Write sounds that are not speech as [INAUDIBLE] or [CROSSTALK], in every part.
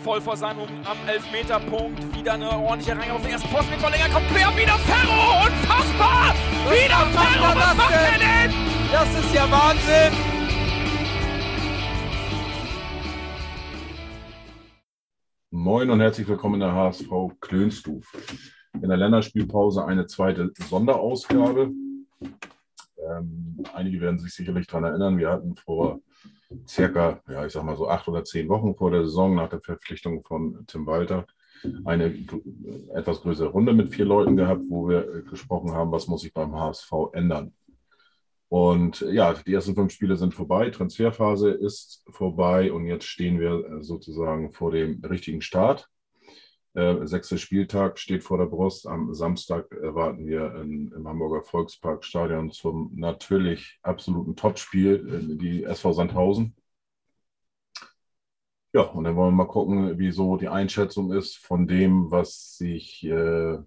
voll vor seinem am Elfmeterpunkt. Wieder eine ordentliche Reihe auf den ersten Posten mit Verlänger. Kommt quer, wieder Ferro! Unfassbar! Was wieder Ferro! er Was das macht er denn? denn? Das ist ja Wahnsinn! Moin und herzlich willkommen in der HSV Klönstuf. In der Länderspielpause eine zweite Sonderausgabe. Ähm, einige werden sich sicherlich daran erinnern, wir hatten vor circa, ja, ich sag mal so acht oder zehn Wochen vor der Saison nach der Verpflichtung von Tim Walter eine etwas größere Runde mit vier Leuten gehabt, wo wir gesprochen haben, was muss sich beim HSV ändern. Und ja, die ersten fünf Spiele sind vorbei, Transferphase ist vorbei und jetzt stehen wir sozusagen vor dem richtigen Start. Äh, sechster Spieltag steht vor der Brust. Am Samstag erwarten wir in, im Hamburger Volksparkstadion zum natürlich absoluten Topspiel die SV Sandhausen. Ja, und dann wollen wir mal gucken, wie so die Einschätzung ist von dem, was sich äh,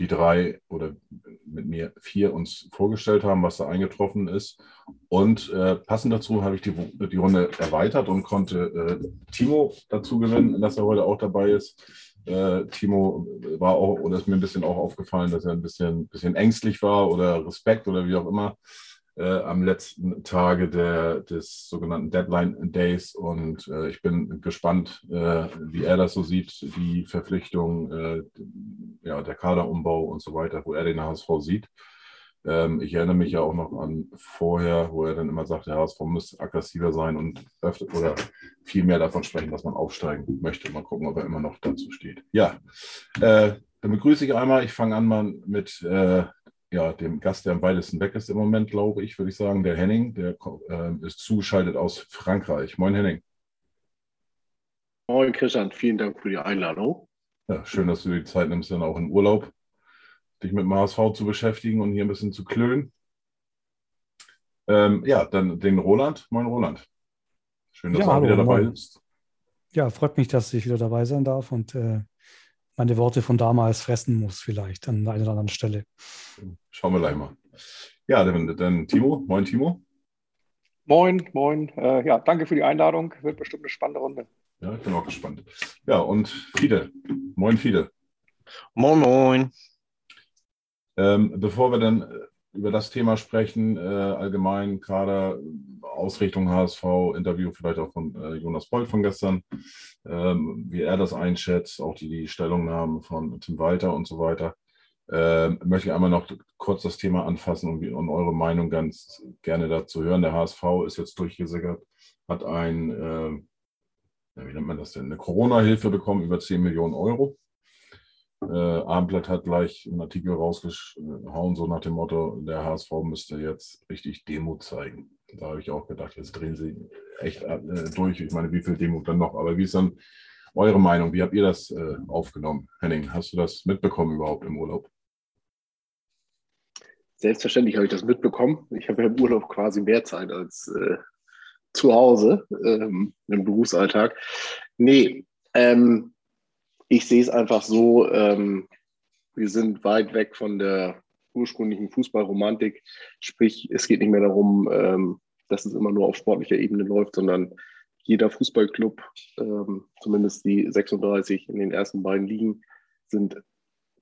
die drei oder mit mir vier uns vorgestellt haben, was da eingetroffen ist. Und äh, passend dazu habe ich die, die Runde erweitert und konnte äh, Timo dazu gewinnen, dass er heute auch dabei ist. Äh, Timo war auch, oder ist mir ein bisschen auch aufgefallen, dass er ein bisschen, bisschen ängstlich war oder Respekt oder wie auch immer äh, am letzten Tage der, des sogenannten Deadline Days. Und äh, ich bin gespannt, äh, wie er das so sieht, die Verpflichtung, äh, ja, der Kaderumbau und so weiter, wo er den HSV sieht. Ähm, ich erinnere mich ja auch noch an vorher, wo er dann immer sagt, der HSV müsste aggressiver sein und öfter oder viel mehr davon sprechen, dass man aufsteigen möchte. Mal gucken, ob er immer noch dazu steht. Ja, äh, dann begrüße ich einmal. Ich fange an mal mit äh, ja, dem Gast, der am weitesten weg ist im Moment, glaube ich, würde ich sagen, der Henning, der äh, ist zugeschaltet aus Frankreich. Moin, Henning. Moin, Christian. Vielen Dank für die Einladung. Ja, schön, dass du die Zeit nimmst, dann auch im Urlaub dich mit dem HSV zu beschäftigen und hier ein bisschen zu klönen. Ähm, ja, dann den Roland. Moin, Roland. Schön, dass Ja, du auch hallo, wieder dabei moin. bist. Ja, freut mich, dass ich wieder dabei sein darf und äh, meine Worte von damals fressen muss, vielleicht an der einen oder anderen Stelle. Schauen wir gleich mal. Ja, dann, dann Timo. Moin, Timo. Moin, moin. Äh, ja, danke für die Einladung. Wird bestimmt eine spannende Runde. Ja, ich bin auch gespannt. Ja, und Fide. Moin, Fide. Moin, moin. Ähm, bevor wir dann äh, über das Thema sprechen, äh, allgemein Kader, Ausrichtung HSV, Interview vielleicht auch von äh, Jonas Bolt von gestern, ähm, wie er das einschätzt, auch die, die Stellungnahmen von Tim Walter und so weiter, ähm, möchte ich einmal noch kurz das Thema anfassen und, und eure Meinung ganz gerne dazu hören. Der HSV ist jetzt durchgesickert, hat ein, äh, wie nennt man das denn, eine Corona-Hilfe bekommen über 10 Millionen Euro. Äh, Abendblatt hat gleich einen Artikel rausgehauen, so nach dem Motto, der HSV müsste jetzt richtig Demo zeigen. Da habe ich auch gedacht, jetzt drehen sie echt äh, durch. Ich meine, wie viel Demo dann noch? Aber wie ist dann eure Meinung? Wie habt ihr das äh, aufgenommen? Henning, hast du das mitbekommen überhaupt im Urlaub? Selbstverständlich habe ich das mitbekommen. Ich habe ja im Urlaub quasi mehr Zeit als äh, zu Hause ähm, im Berufsalltag. Nee, ähm, ich sehe es einfach so, ähm, wir sind weit weg von der ursprünglichen Fußballromantik. Sprich, es geht nicht mehr darum, ähm, dass es immer nur auf sportlicher Ebene läuft, sondern jeder Fußballclub, ähm, zumindest die 36 in den ersten beiden Ligen, sind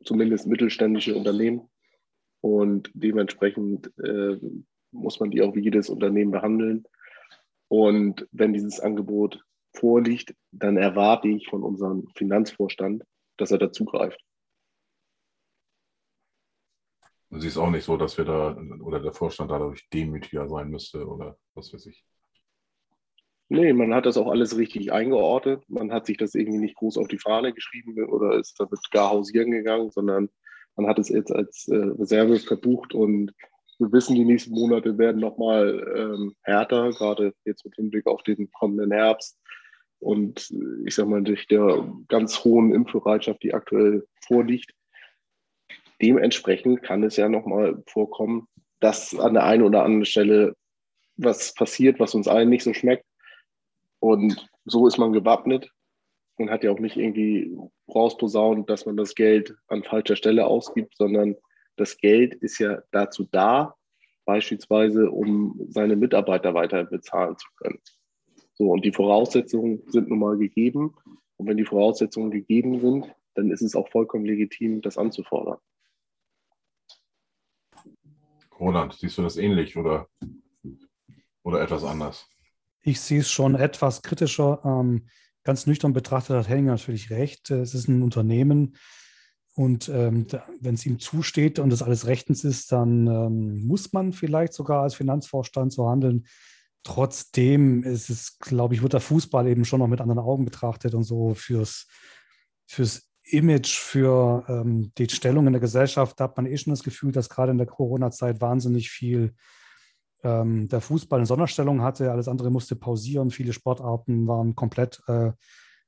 zumindest mittelständische Unternehmen. Und dementsprechend äh, muss man die auch wie jedes Unternehmen behandeln. Und wenn dieses Angebot vorliegt, dann erwarte ich von unserem Finanzvorstand, dass er dazugreift. Du siehst auch nicht so, dass wir da oder der Vorstand dadurch demütiger sein müsste oder was weiß ich. Nee, man hat das auch alles richtig eingeordnet. Man hat sich das irgendwie nicht groß auf die Fahne geschrieben oder ist damit gar hausieren gegangen, sondern man hat es jetzt als äh, Reserve verbucht und wir wissen, die nächsten Monate werden nochmal ähm, härter, gerade jetzt mit Hinblick auf den kommenden Herbst. Und ich sage mal, durch der ganz hohen Impfbereitschaft, die aktuell vorliegt, dementsprechend kann es ja nochmal vorkommen, dass an der einen oder anderen Stelle was passiert, was uns allen nicht so schmeckt. Und so ist man gewappnet und hat ja auch nicht irgendwie rausposaunt, dass man das Geld an falscher Stelle ausgibt, sondern das Geld ist ja dazu da, beispielsweise, um seine Mitarbeiter weiter bezahlen zu können. So, und die Voraussetzungen sind nun mal gegeben. Und wenn die Voraussetzungen gegeben sind, dann ist es auch vollkommen legitim, das anzufordern. Roland, siehst du das ähnlich oder, oder etwas anders? Ich sehe es schon etwas kritischer. Ähm, ganz nüchtern betrachtet hat Henning natürlich recht. Es ist ein Unternehmen und ähm, wenn es ihm zusteht und das alles rechtens ist, dann ähm, muss man vielleicht sogar als Finanzvorstand so handeln. Trotzdem ist es, glaube ich, wird der Fußball eben schon noch mit anderen Augen betrachtet und so fürs, fürs Image, für ähm, die Stellung in der Gesellschaft, da hat man eh schon das Gefühl, dass gerade in der Corona-Zeit wahnsinnig viel ähm, der Fußball eine Sonderstellung hatte. Alles andere musste pausieren. Viele Sportarten waren komplett äh,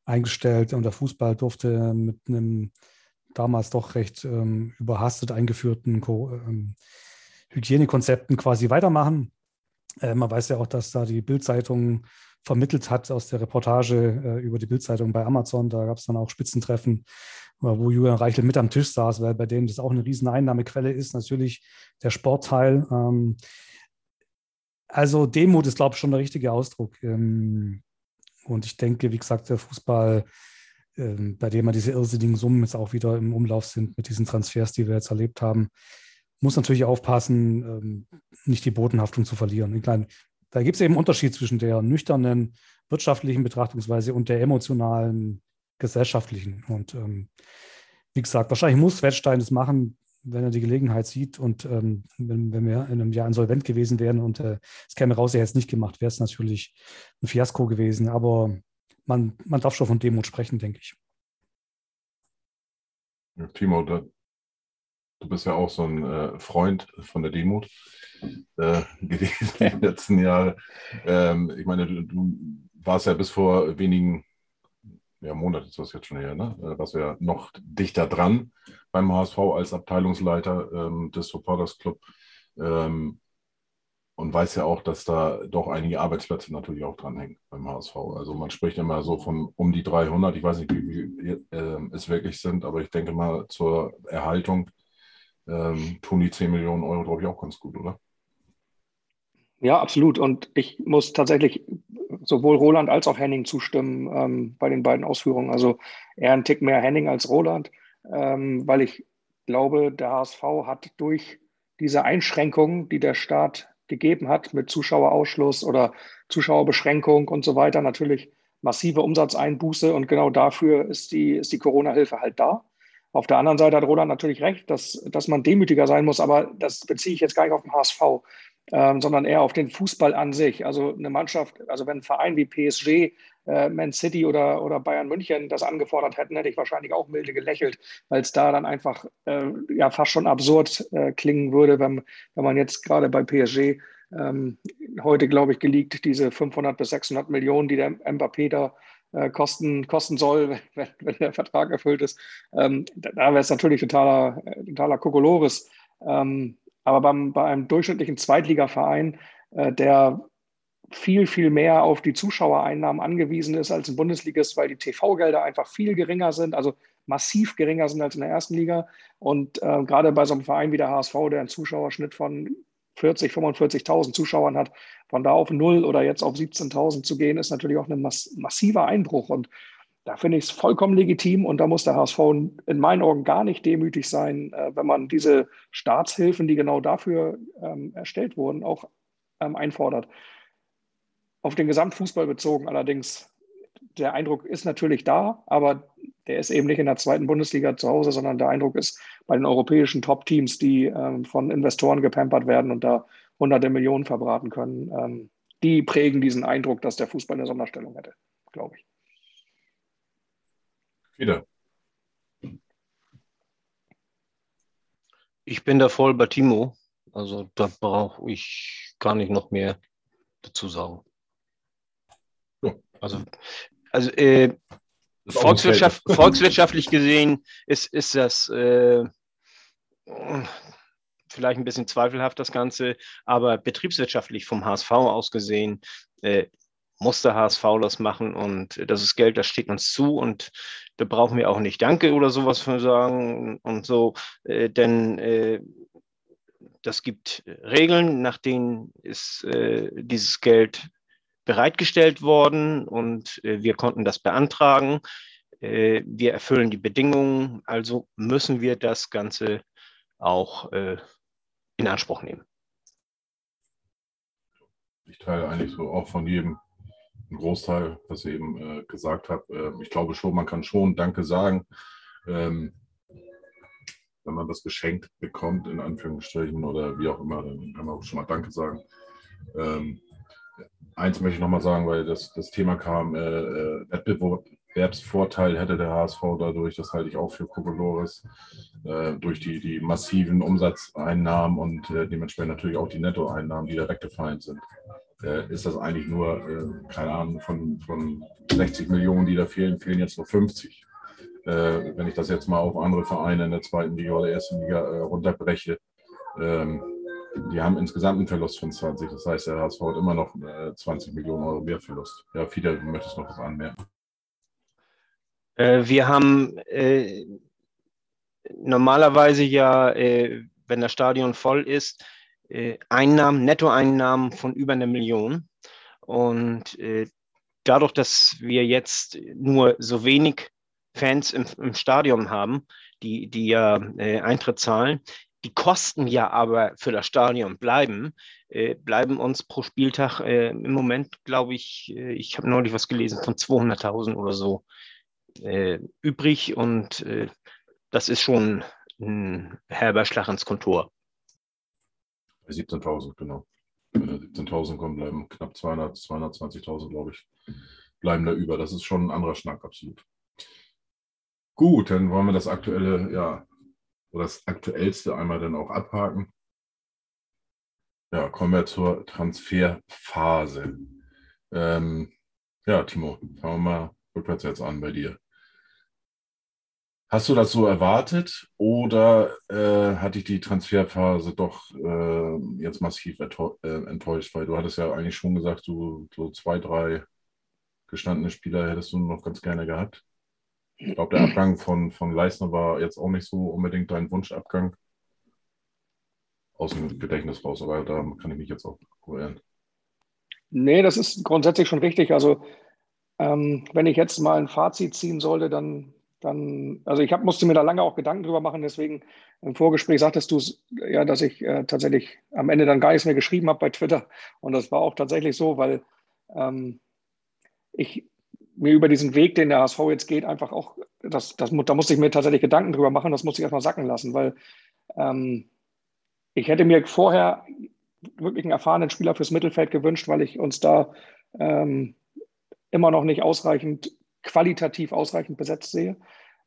eingestellt und der Fußball durfte mit einem damals doch recht ähm, überhastet eingeführten Co ähm, Hygienekonzepten quasi weitermachen. Äh, man weiß ja auch, dass da die Bildzeitung vermittelt hat aus der Reportage äh, über die Bildzeitung bei Amazon. Da gab es dann auch Spitzentreffen, äh, wo Julian Reichel mit am Tisch saß, weil bei denen das auch eine riesen Einnahmequelle ist, natürlich der Sportteil. Ähm, also Demut ist, glaube ich, schon der richtige Ausdruck. Ähm, und ich denke, wie gesagt, der Fußball, ähm, bei dem ja diese irrsinnigen Summen jetzt auch wieder im Umlauf sind mit diesen Transfers, die wir jetzt erlebt haben, muss natürlich aufpassen, ähm, nicht die Bodenhaftung zu verlieren. Meine, da gibt es eben einen Unterschied zwischen der nüchternen wirtschaftlichen Betrachtungsweise und der emotionalen gesellschaftlichen. Und ähm, wie gesagt, wahrscheinlich muss Wettstein das machen, wenn er die Gelegenheit sieht. Und ähm, wenn, wenn, wir in einem Jahr insolvent gewesen wären und äh, es käme raus, er hätte es nicht gemacht, wäre es natürlich ein Fiasko gewesen. Aber man, man darf schon von Demut sprechen, denke ich. Timo, da, du bist ja auch so ein äh, Freund von der Demut äh, [LAUGHS] gewesen die letzten Jahre. Ähm, ich meine, du, du, warst ja bis vor wenigen ja, Monaten, ist das jetzt schon her, ne? Äh, warst ja noch dichter dran beim HSV als Abteilungsleiter ähm, des Supporters Club. Ähm, und weiß ja auch, dass da doch einige Arbeitsplätze natürlich auch dranhängen beim HSV. Also man spricht immer so von um die 300. Ich weiß nicht, wie viele äh, es wirklich sind, aber ich denke mal zur Erhaltung ähm, tun die 10 Millionen Euro, glaube ich, auch ganz gut, oder? Ja, absolut. Und ich muss tatsächlich sowohl Roland als auch Henning zustimmen ähm, bei den beiden Ausführungen. Also eher ein Tick mehr Henning als Roland, ähm, weil ich glaube, der HSV hat durch diese Einschränkungen, die der Staat gegeben hat mit Zuschauerausschluss oder Zuschauerbeschränkung und so weiter, natürlich massive Umsatzeinbuße. Und genau dafür ist die, ist die Corona-Hilfe halt da. Auf der anderen Seite hat Roland natürlich recht, dass, dass man demütiger sein muss, aber das beziehe ich jetzt gar nicht auf den HSV, ähm, sondern eher auf den Fußball an sich. Also eine Mannschaft, also wenn ein Verein wie PSG, äh, Man City oder, oder Bayern München das angefordert hätten, hätte ich wahrscheinlich auch milde gelächelt, weil es da dann einfach äh, ja fast schon absurd äh, klingen würde, wenn, wenn man jetzt gerade bei PSG ähm, heute, glaube ich, geleakt, diese 500 bis 600 Millionen, die der Mbappé da äh, kosten, kosten soll, [LAUGHS] wenn, wenn, der Vertrag erfüllt ist. Ähm, da wäre es natürlich totaler, äh, totaler Kokolores. Ähm, aber beim, bei einem durchschnittlichen Zweitligaverein, äh, der viel, viel mehr auf die Zuschauereinnahmen angewiesen ist als ein Bundesligist, weil die TV-Gelder einfach viel geringer sind, also massiv geringer sind als in der ersten Liga. Und äh, gerade bei so einem Verein wie der HSV, der einen Zuschauerschnitt von 40, 45.000 Zuschauern hat, von da auf null oder jetzt auf 17.000 zu gehen, ist natürlich auch ein mass massiver Einbruch. Und da finde ich es vollkommen legitim und da muss der HSV in meinen Augen gar nicht demütig sein, äh, wenn man diese Staatshilfen, die genau dafür ähm, erstellt wurden, auch ähm, einfordert. Auf den Gesamtfußball bezogen allerdings, der Eindruck ist natürlich da, aber der ist eben nicht in der zweiten Bundesliga zu Hause, sondern der Eindruck ist bei den europäischen Top-Teams, die ähm, von Investoren gepampert werden und da hunderte Millionen verbraten können. Ähm, die prägen diesen Eindruck, dass der Fußball eine Sonderstellung hätte, glaube ich. Wieder. Ich bin da voll bei Timo. Also da brauche ich gar nicht noch mehr dazu sagen. Ja. Also, also äh, Volkswirtschaft, volkswirtschaftlich gesehen ist, ist das äh, vielleicht ein bisschen zweifelhaft, das Ganze, aber betriebswirtschaftlich vom HSV aus gesehen äh, muss der HSV das machen und das ist Geld, das steht uns zu und da brauchen wir auch nicht Danke oder sowas von sagen und so, äh, denn äh, das gibt Regeln, nach denen ist äh, dieses Geld bereitgestellt worden und äh, wir konnten das beantragen. äh, wir erfüllen die Bedingungen, also müssen wir das Ganze auch äh, in Anspruch nehmen. Ich teile eigentlich so auch von jedem einen Großteil, was ihr eben äh, gesagt habt. Äh, ich glaube schon, man kann schon Danke sagen, ähm, wenn man das geschenkt bekommt, in Anführungsstrichen oder wie auch immer, dann kann man auch schon mal Danke sagen. Ähm, eins möchte ich nochmal sagen, weil das, das Thema kam, äh, äh Wettbewerbsvorteil hätte der HSV dadurch, das halte ich auch für Kokolores, äh, durch die, die massiven Umsatzeinnahmen und äh, dementsprechend natürlich auch die Nettoeinnahmen, die da weggefallen sind. Äh, ist das eigentlich nur, äh, keine Ahnung, von, von 60 Millionen, die da fehlen, fehlen jetzt nur 50. Äh, wenn ich das jetzt mal auf andere Vereine in der zweiten Liga oder ersten Liga runterbreche, ähm, die haben insgesamt einen Verlust von 20. Das heißt, der HSV hat immer noch 20 Millionen Euro mehr Verlust. Ja, Fidel, du möchtest noch was anmerken. Wir haben äh, normalerweise ja, äh, wenn das Stadion voll ist, äh, Einnahmen, Nettoeinnahmen von über einer Million. Und äh, dadurch, dass wir jetzt nur so wenig Fans im, im Stadion haben, die, die ja äh, Eintritt zahlen, die Kosten ja aber für das Stadion bleiben, äh, bleiben uns pro Spieltag äh, im Moment, glaube ich, äh, ich habe neulich was gelesen von 200.000 oder so äh, übrig und äh, das ist schon ein herber Schlag ins Kontor. 17.000, genau. Wenn da 17.000 kommen, bleiben knapp 200, 220.000, glaube ich, bleiben da über. Das ist schon ein anderer Schnack, absolut. Gut, dann wollen wir das aktuelle, ja, oder das aktuellste einmal dann auch abhaken. Ja, kommen wir zur Transferphase. Ähm, ja, Timo, fangen wir mal rückwärts jetzt an bei dir. Hast du das so erwartet oder äh, hat dich die Transferphase doch äh, jetzt massiv äh, enttäuscht? Weil du hattest ja eigentlich schon gesagt, du so zwei, drei gestandene Spieler hättest du noch ganz gerne gehabt. Ich glaube, der Abgang von, von Leisner war jetzt auch nicht so unbedingt dein Wunschabgang. Aus dem Gedächtnis raus, aber da kann ich mich jetzt auch irren. Nee, das ist grundsätzlich schon richtig. Also, ähm, wenn ich jetzt mal ein Fazit ziehen sollte, dann dann, also ich hab, musste mir da lange auch Gedanken drüber machen, deswegen im Vorgespräch sagtest du ja, dass ich äh, tatsächlich am Ende dann gar nichts mehr geschrieben habe bei Twitter. Und das war auch tatsächlich so, weil ähm, ich mir über diesen Weg, den der HSV jetzt geht, einfach auch, das, das, da musste ich mir tatsächlich Gedanken drüber machen, das musste ich erstmal sacken lassen, weil ähm, ich hätte mir vorher wirklich einen erfahrenen Spieler fürs Mittelfeld gewünscht, weil ich uns da ähm, immer noch nicht ausreichend qualitativ ausreichend besetzt sehe.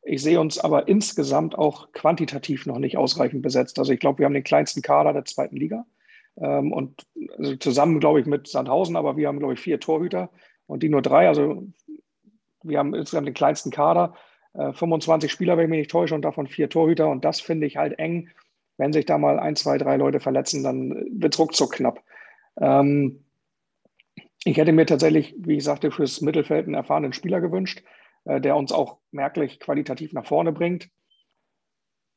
Ich sehe uns aber insgesamt auch quantitativ noch nicht ausreichend besetzt. Also ich glaube, wir haben den kleinsten Kader der zweiten Liga. Ähm, und also zusammen, glaube ich, mit Sandhausen, aber wir haben, glaube ich, vier Torhüter und die nur drei. Also wir haben insgesamt den kleinsten Kader. 25 äh, Spieler, wenn ich mich nicht täusche, und davon vier Torhüter. Und das finde ich halt eng. Wenn sich da mal ein, zwei, drei Leute verletzen, dann wird es ruckzuck knapp. Ähm, ich hätte mir tatsächlich, wie ich sagte, fürs Mittelfeld einen erfahrenen Spieler gewünscht, äh, der uns auch merklich qualitativ nach vorne bringt.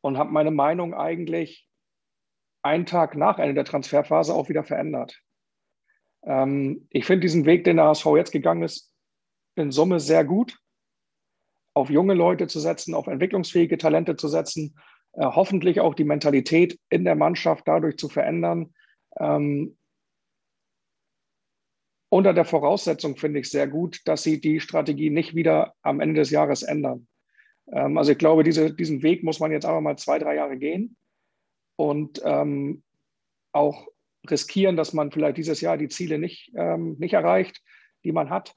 Und habe meine Meinung eigentlich einen Tag nach Ende der Transferphase auch wieder verändert. Ähm, ich finde diesen Weg, den der HSV jetzt gegangen ist, in Summe sehr gut. Auf junge Leute zu setzen, auf entwicklungsfähige Talente zu setzen, äh, hoffentlich auch die Mentalität in der Mannschaft dadurch zu verändern, ähm, unter der Voraussetzung finde ich sehr gut, dass sie die Strategie nicht wieder am Ende des Jahres ändern. Ähm, also ich glaube, diese, diesen Weg muss man jetzt einfach mal zwei, drei Jahre gehen und ähm, auch riskieren, dass man vielleicht dieses Jahr die Ziele nicht, ähm, nicht erreicht, die man hat.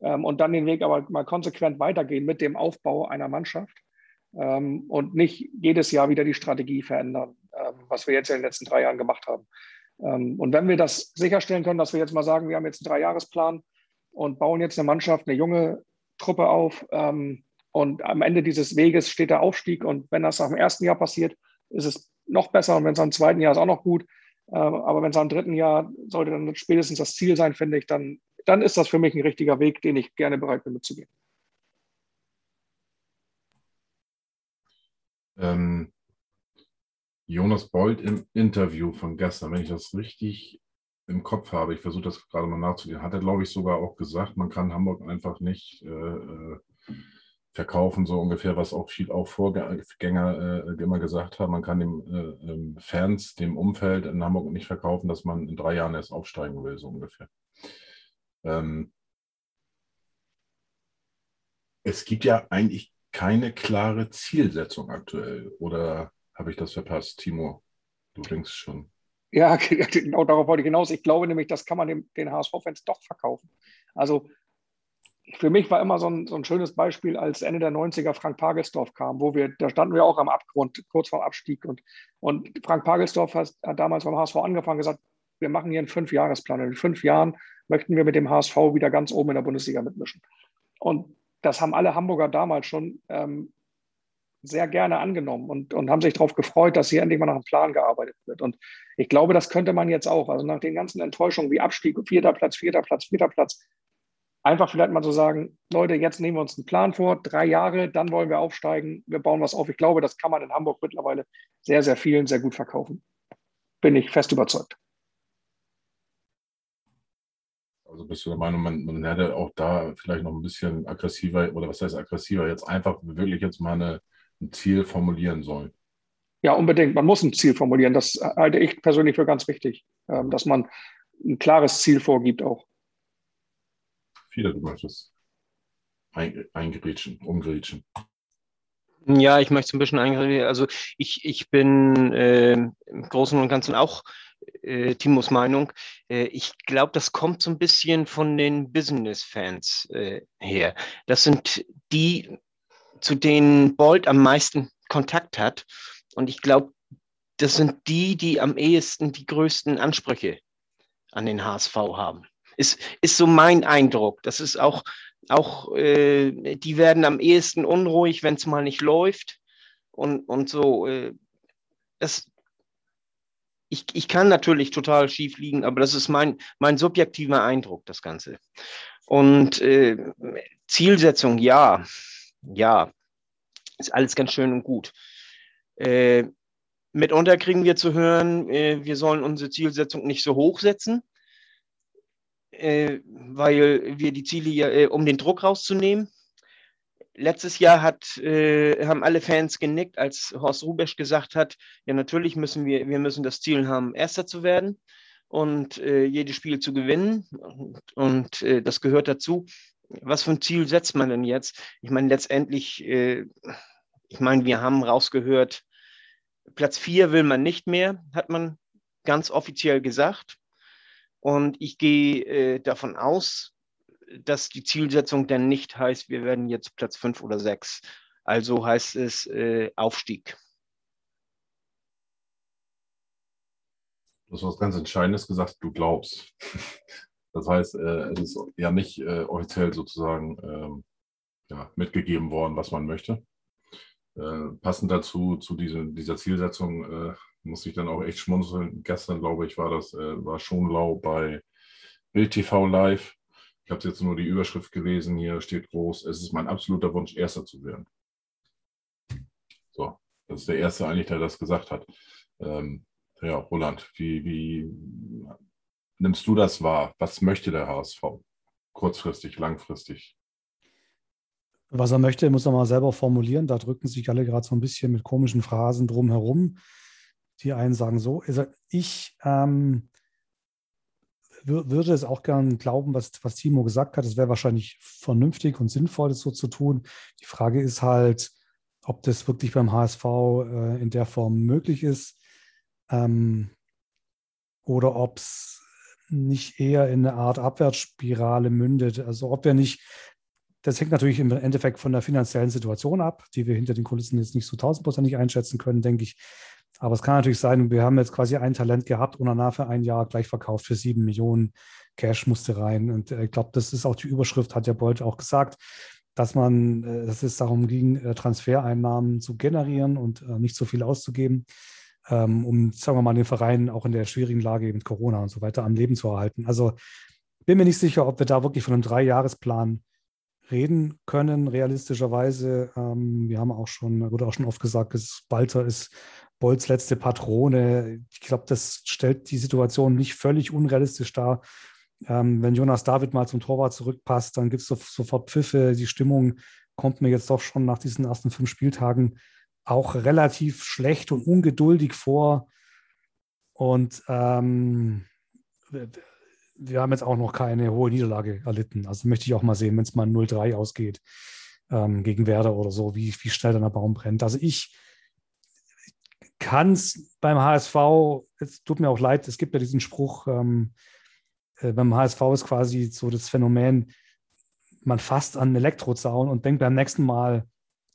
Ähm, und dann den Weg aber mal konsequent weitergehen mit dem Aufbau einer Mannschaft ähm, und nicht jedes Jahr wieder die Strategie verändern, ähm, was wir jetzt in den letzten drei Jahren gemacht haben. Ähm, und wenn wir das sicherstellen können, dass wir jetzt mal sagen, wir haben jetzt einen Dreijahresplan und bauen jetzt eine Mannschaft, eine junge Truppe auf ähm, und am Ende dieses Weges steht der Aufstieg und wenn das nach dem ersten Jahr passiert, ist es noch besser und wenn es am zweiten Jahr ist auch noch gut. Ähm, aber wenn es am dritten Jahr sollte dann spätestens das Ziel sein, finde ich, dann, dann ist das für mich ein richtiger Weg, den ich gerne bereit bin mitzugehen. Ähm, Jonas Bold im Interview von gestern, wenn ich das richtig im Kopf habe, ich versuche das gerade mal nachzugehen, hat er, glaube ich, sogar auch gesagt, man kann Hamburg einfach nicht äh, äh verkaufen, so ungefähr, was auch viel auch Vorgänger äh, immer gesagt haben. Man kann dem äh, ähm, Fans, dem Umfeld in Hamburg nicht verkaufen, dass man in drei Jahren erst aufsteigen will, so ungefähr. Ähm, es gibt ja eigentlich keine klare Zielsetzung aktuell. Oder habe ich das verpasst, Timo? Du denkst schon. Ja, [LAUGHS] genau darauf wollte ich hinaus. Ich glaube nämlich, das kann man den, den HSV-Fans doch verkaufen. Also für mich war immer so ein, so ein, schönes Beispiel, als Ende der 90er Frank Pagelsdorf kam, wo wir, da standen wir auch am Abgrund, kurz vor dem Abstieg. Und, und Frank Pagelsdorf hat, hat damals beim HSV angefangen und gesagt, wir machen hier einen Fünfjahresplan. In fünf Jahren möchten wir mit dem HSV wieder ganz oben in der Bundesliga mitmischen. Und das haben alle Hamburger damals schon ähm, sehr gerne angenommen und, und haben sich darauf gefreut, dass hier endlich mal nach einem Plan gearbeitet wird. Und ich glaube, das könnte man jetzt auch. Also nach den ganzen Enttäuschungen wie Abstieg, vierter Platz, vierter Platz, vierter Platz, einfach vielleicht mal so sagen, Leute, jetzt nehmen wir uns einen Plan vor, drei Jahre, dann wollen wir aufsteigen, wir bauen was auf. Ich glaube, das kann man in Hamburg mittlerweile sehr, sehr vielen sehr gut verkaufen. Bin ich fest überzeugt. Also bist du der Meinung, man, man hätte auch da vielleicht noch ein bisschen aggressiver, oder was heißt aggressiver, jetzt einfach wirklich jetzt mal eine, ein Ziel formulieren sollen? Ja, unbedingt. Man muss ein Ziel formulieren. Das halte ich persönlich für ganz wichtig, ähm, dass man ein klares Ziel vorgibt auch. Viele, du möchtest eingrätschen, umgrätschen. Ja, ich möchte ein bisschen eingrätschen. Also ich, ich bin äh, im Großen und Ganzen auch äh, Timos Meinung. Äh, ich glaube, das kommt so ein bisschen von den Business-Fans äh, her. Das sind die, zu denen Bolt am meisten Kontakt hat. Und ich glaube, das sind die, die am ehesten die größten Ansprüche an den HSV haben. Ist, ist so mein Eindruck. Das ist auch, auch äh, die werden am ehesten unruhig, wenn es mal nicht läuft. Und, und so, äh, das, ich, ich kann natürlich total schief liegen, aber das ist mein, mein subjektiver Eindruck, das Ganze. Und äh, Zielsetzung, ja, ja, ist alles ganz schön und gut. Äh, mitunter kriegen wir zu hören, äh, wir sollen unsere Zielsetzung nicht so hoch setzen, äh, weil wir die Ziele ja, äh, um den Druck rauszunehmen, letztes Jahr hat, äh, haben alle Fans genickt, als Horst Rubesch gesagt hat, ja natürlich müssen wir, wir müssen das Ziel haben, Erster zu werden und äh, jedes Spiel zu gewinnen. Und, und das gehört dazu. Was für ein Ziel setzt man denn jetzt? Ich meine, letztendlich, äh, ich meine, wir haben rausgehört, Platz 4 will man nicht mehr, hat man ganz offiziell gesagt. Und ich gehe äh, davon aus, dass die Zielsetzung dann nicht heißt, wir werden jetzt Platz fünf oder sechs. Also heißt es äh, Aufstieg. Du hast was ganz Entscheidendes gesagt, du glaubst. [LAUGHS] Das heißt, äh, es ist ja nicht äh, offiziell sozusagen ähm, ja, mitgegeben worden, was man möchte. Äh, passend dazu, zu diese, dieser Zielsetzung, muss ich dann auch echt schmunzeln. Gestern, glaube ich, war das, war Schonlau bei Bild TV Live ich habe jetzt nur die Überschrift gelesen, hier steht groß, es ist mein absoluter Wunsch, Erster zu werden. So, das ist der Erste eigentlich, der das gesagt hat. Ähm, ja, Roland, wie, wie nimmst du das wahr? Was möchte der HSV? Kurzfristig, langfristig? Was er möchte, muss er mal selber formulieren. Da drücken sich alle gerade so ein bisschen mit komischen Phrasen drum herum. Die einen sagen so, also ich ähm, würde es auch gern glauben, was, was Timo gesagt hat. Es wäre wahrscheinlich vernünftig und sinnvoll, das so zu tun. Die Frage ist halt, ob das wirklich beim HSV äh, in der Form möglich ist ähm, oder ob es nicht eher in eine Art Abwärtsspirale mündet. Also ob wir nicht, das hängt natürlich im Endeffekt von der finanziellen Situation ab, die wir hinter den Kulissen jetzt nicht so tausendprozentig einschätzen können, denke ich. Aber es kann natürlich sein, wir haben jetzt quasi ein Talent gehabt und danach für ein Jahr gleich verkauft für sieben Millionen. Cash musste rein. Und äh, ich glaube, das ist auch die Überschrift, hat der Bolt auch gesagt, dass man, äh, dass es darum ging, äh, Transfereinnahmen zu generieren und nicht so viel auszugeben, ähm, um, sagen wir mal, den Verein auch in der schwierigen Lage mit Corona und so weiter am Leben zu erhalten. Also bin mir nicht sicher, ob wir da wirklich von einem Dreijahresplan reden können, realistischerweise. Ähm, wir haben auch schon, wurde auch schon oft gesagt, dass Balter ist Bolts letzte Patrone. Ich glaube, das stellt die Situation nicht völlig unrealistisch dar. Ähm, wenn Jonas David mal zum Torwart zurückpasst, dann gibt es so, sofort Pfiffe, die Stimmung kommt mir jetzt doch schon nach diesen ersten fünf Spieltagen auch relativ schlecht und ungeduldig vor. Und ähm, wir haben jetzt auch noch keine hohe Niederlage erlitten. Also möchte ich auch mal sehen, wenn es mal 0-3 ausgeht ähm, gegen Werder oder so, wie, wie schnell dann der Baum brennt. Also ich kann es beim HSV, es tut mir auch leid, es gibt ja diesen Spruch, ähm, äh, beim HSV ist quasi so das Phänomen, man fasst an einen Elektrozaun und denkt beim nächsten Mal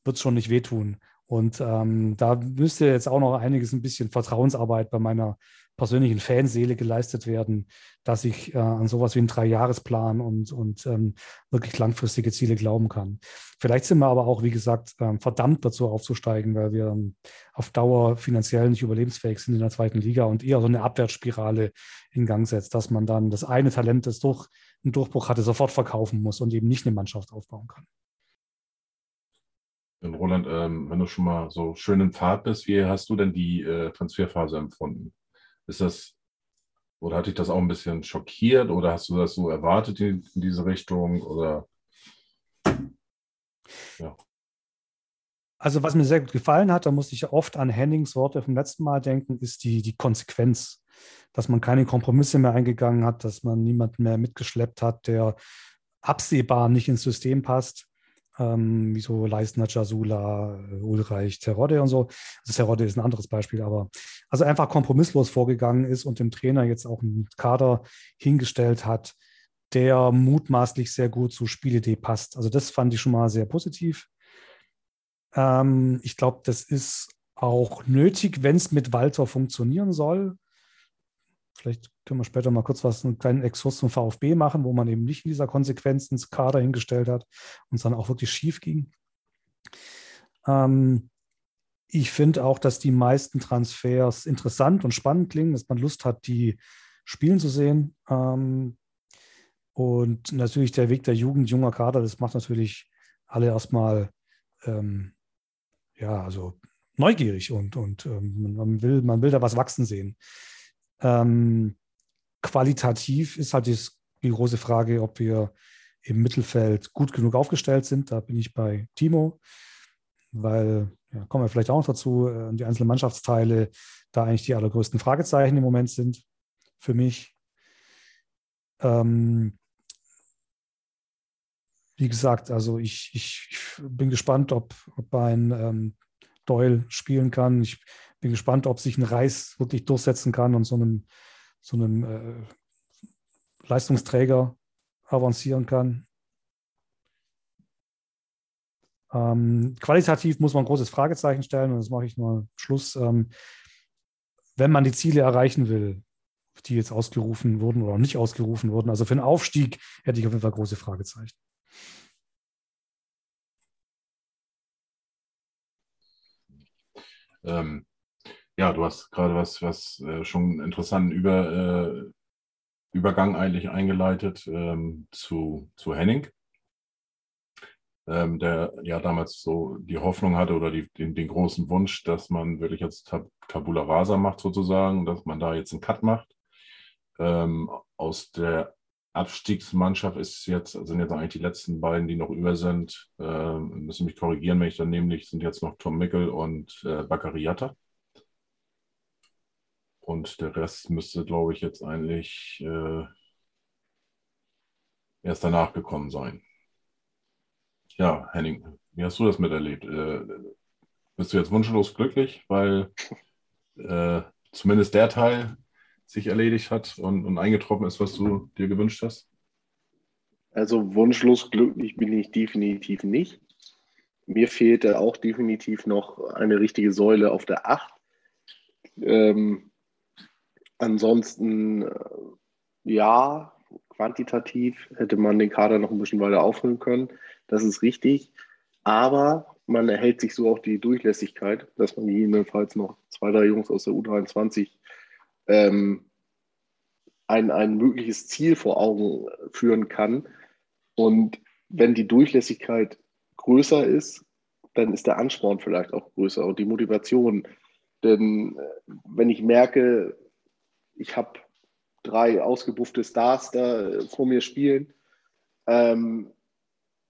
wird es schon nicht wehtun. Und ähm, da müsste jetzt auch noch einiges ein bisschen Vertrauensarbeit bei meiner persönlichen Fanseele geleistet werden, dass ich äh, an sowas wie einen Dreijahresplan und, und ähm, wirklich langfristige Ziele glauben kann. Vielleicht sind wir aber auch, wie gesagt, ähm, verdammt dazu aufzusteigen, weil wir ähm, auf Dauer finanziell nicht überlebensfähig sind in der zweiten Liga und eher so eine Abwärtsspirale in Gang setzt, dass man dann das eine Talent, das durch einen Durchbruch hatte, sofort verkaufen muss und eben nicht eine Mannschaft aufbauen kann. Roland, ähm, wenn du schon mal so schön im Pfad bist, wie hast du denn die äh, Transferphase empfunden? Ist das, oder hat dich das auch ein bisschen schockiert oder hast du das so erwartet in, in diese Richtung? Oder ja. Also, was mir sehr gut gefallen hat, da musste ich oft an Hennings Worte vom letzten Mal denken, ist die, die Konsequenz, dass man keine Kompromisse mehr eingegangen hat, dass man niemanden mehr mitgeschleppt hat, der absehbar nicht ins System passt ähm, wie so Leistner, Jasula, äh, Ulreich, Terodde und so. Also Terodde ist ein anderes Beispiel, aber also einfach kompromisslos vorgegangen ist und dem Trainer jetzt auch einen Kader hingestellt hat, der mutmaßlich sehr gut zur Spielidee passt. Also das fand ich schon mal sehr positiv. Ähm, ich glaube, das ist auch nötig, wenn es mit Walter funktionieren soll. Vielleicht können wir später mal kurz was, einen kleinen Exkurs zum VfB machen, wo man eben nicht in dieser Konsequenz ins Kader hingestellt hat und es dann auch wirklich schief ging. Ähm, ich finde auch, dass die meisten Transfers interessant und spannend klingen, dass man Lust hat, die spielen zu sehen. Ähm, und natürlich der Weg der Jugend, junger Kader, das macht natürlich alle erstmal ähm, ja, also neugierig und, und ähm, man, will, man will da was wachsen sehen. Ähm, qualitativ ist halt die große Frage, ob wir im Mittelfeld gut genug aufgestellt sind. Da bin ich bei Timo, weil, ja, kommen wir vielleicht auch noch dazu, äh, die einzelnen Mannschaftsteile da eigentlich die allergrößten Fragezeichen im Moment sind für mich. Ähm, wie gesagt, also ich, ich, ich bin gespannt, ob, ob ein ähm, Doyle spielen kann. Ich bin gespannt, ob sich ein Reis wirklich durchsetzen kann und so einem, so einem äh, Leistungsträger avancieren kann. Ähm, qualitativ muss man ein großes Fragezeichen stellen und das mache ich am Schluss. Ähm, wenn man die Ziele erreichen will, die jetzt ausgerufen wurden oder nicht ausgerufen wurden, also für einen Aufstieg hätte ich auf jeden Fall große Fragezeichen. Ähm, ja, du hast gerade was, was äh, schon einen interessanten Über, äh, Übergang eigentlich eingeleitet ähm, zu, zu Henning, ähm, der ja damals so die Hoffnung hatte oder die, den, den großen Wunsch, dass man wirklich jetzt Tab Tabula Rasa macht sozusagen, dass man da jetzt einen Cut macht. Ähm, aus der Abstiegsmannschaft ist jetzt, sind jetzt eigentlich die letzten beiden, die noch über sind, äh, müssen mich korrigieren, wenn ich dann nämlich, sind jetzt noch Tom Mickel und äh, Baccariata. Und der Rest müsste, glaube ich, jetzt eigentlich äh, erst danach gekommen sein. Ja, Henning, wie hast du das miterlebt? Äh, bist du jetzt wunschlos glücklich, weil äh, zumindest der Teil sich erledigt hat und, und eingetroffen ist, was du dir gewünscht hast? Also wunschlos glücklich bin ich definitiv nicht. Mir fehlte auch definitiv noch eine richtige Säule auf der 8. Ähm, Ansonsten, äh, ja, quantitativ hätte man den Kader noch ein bisschen weiter auffüllen können. Das ist richtig. Aber man erhält sich so auch die Durchlässigkeit, dass man jedenfalls noch zwei, drei Jungs aus der U23 ähm, ein, ein mögliches Ziel vor Augen führen kann. Und wenn die Durchlässigkeit größer ist, dann ist der Ansporn vielleicht auch größer und die Motivation. Denn äh, wenn ich merke, ich habe drei ausgebuffte Stars da vor mir spielen. Ähm,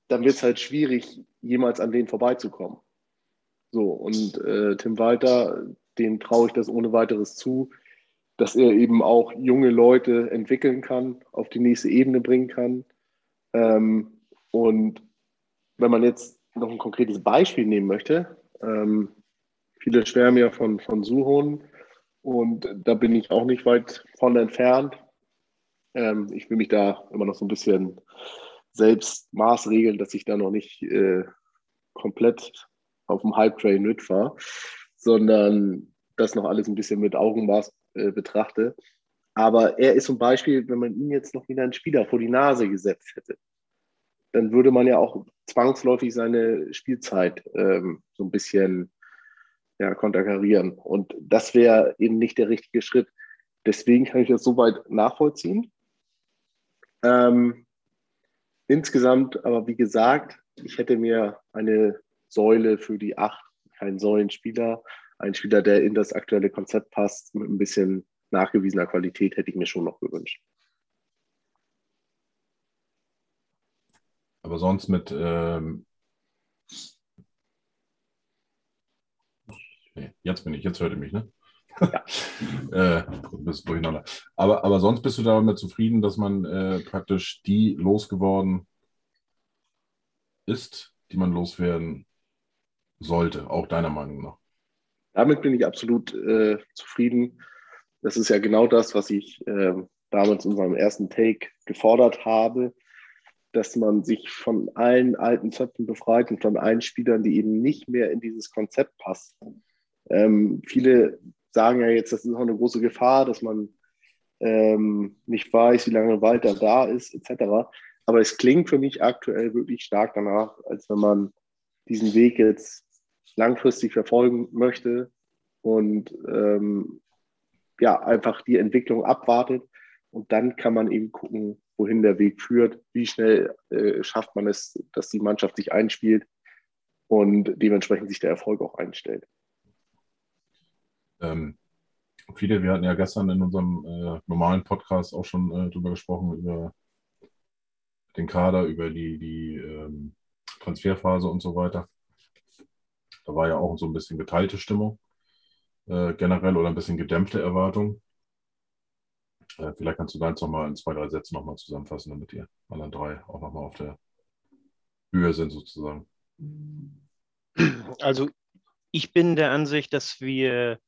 dann wird es halt schwierig, jemals an denen vorbeizukommen. So, und äh, Tim Walter, dem traue ich das ohne weiteres zu, dass er eben auch junge Leute entwickeln kann, auf die nächste Ebene bringen kann. Ähm, und wenn man jetzt noch ein konkretes Beispiel nehmen möchte, ähm, viele schwärmen ja von, von Suhon und da bin ich auch nicht weit von entfernt. Ähm, ich will mich da immer noch so ein bisschen selbst maßregeln, dass ich da noch nicht äh, komplett auf dem Hype-Train mitfahre, sondern das noch alles ein bisschen mit Augenmaß äh, betrachte. Aber er ist zum Beispiel, wenn man ihn jetzt noch wieder einen Spieler vor die Nase gesetzt hätte, dann würde man ja auch zwangsläufig seine Spielzeit ähm, so ein bisschen ja, konterkarieren. Und das wäre eben nicht der richtige Schritt. Deswegen kann ich das soweit nachvollziehen. Ähm, insgesamt, aber wie gesagt, ich hätte mir eine Säule für die acht, keinen Säulenspieler, ein Spieler, der in das aktuelle Konzept passt, mit ein bisschen nachgewiesener Qualität, hätte ich mir schon noch gewünscht. Aber sonst mit ähm, nee, jetzt bin ich, jetzt hört ihr mich, ne? Ja. [LAUGHS] äh, bist durcheinander. Aber, aber sonst bist du damit zufrieden, dass man äh, praktisch die losgeworden ist, die man loswerden sollte, auch deiner Meinung nach? Damit bin ich absolut äh, zufrieden. Das ist ja genau das, was ich äh, damals in meinem ersten Take gefordert habe, dass man sich von allen alten Zöpfen befreit und von allen Spielern, die eben nicht mehr in dieses Konzept passen. Ähm, viele sagen ja jetzt, das ist auch eine große Gefahr, dass man ähm, nicht weiß, wie lange Walter da ist, etc. Aber es klingt für mich aktuell wirklich stark danach, als wenn man diesen Weg jetzt langfristig verfolgen möchte und ähm, ja, einfach die Entwicklung abwartet. Und dann kann man eben gucken, wohin der Weg führt, wie schnell äh, schafft man es, dass die Mannschaft sich einspielt und dementsprechend sich der Erfolg auch einstellt. Ähm, viele, wir hatten ja gestern in unserem äh, normalen Podcast auch schon äh, drüber gesprochen, über den Kader, über die, die ähm, Transferphase und so weiter. Da war ja auch so ein bisschen geteilte Stimmung äh, generell oder ein bisschen gedämpfte Erwartung. Äh, vielleicht kannst du jetzt nochmal in zwei, drei Sätzen nochmal zusammenfassen, damit die anderen drei auch nochmal auf der Höhe sind sozusagen. Also ich bin der Ansicht, dass wir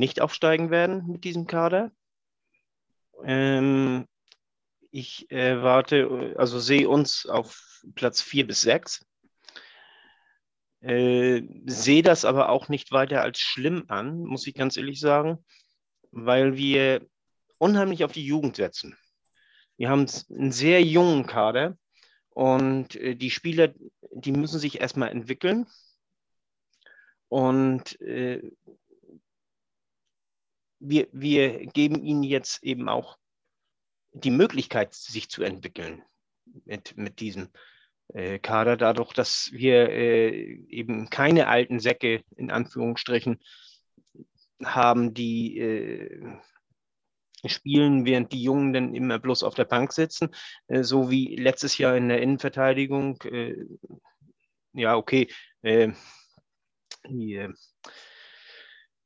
nicht aufsteigen werden mit diesem Kader. Ähm, ich erwarte, also sehe uns auf Platz vier bis sechs. Äh, sehe das aber auch nicht weiter als schlimm an, muss ich ganz ehrlich sagen, weil wir unheimlich auf die Jugend setzen. Wir haben einen sehr jungen Kader und äh, die Spieler, die müssen sich erstmal entwickeln. Und äh, wir, wir geben ihnen jetzt eben auch die Möglichkeit, sich zu entwickeln mit, mit diesem äh, Kader, dadurch, dass wir äh, eben keine alten Säcke in Anführungsstrichen haben, die äh, spielen, während die Jungen dann immer bloß auf der Bank sitzen, äh, so wie letztes Jahr in der Innenverteidigung. Äh, ja, okay. Äh, die,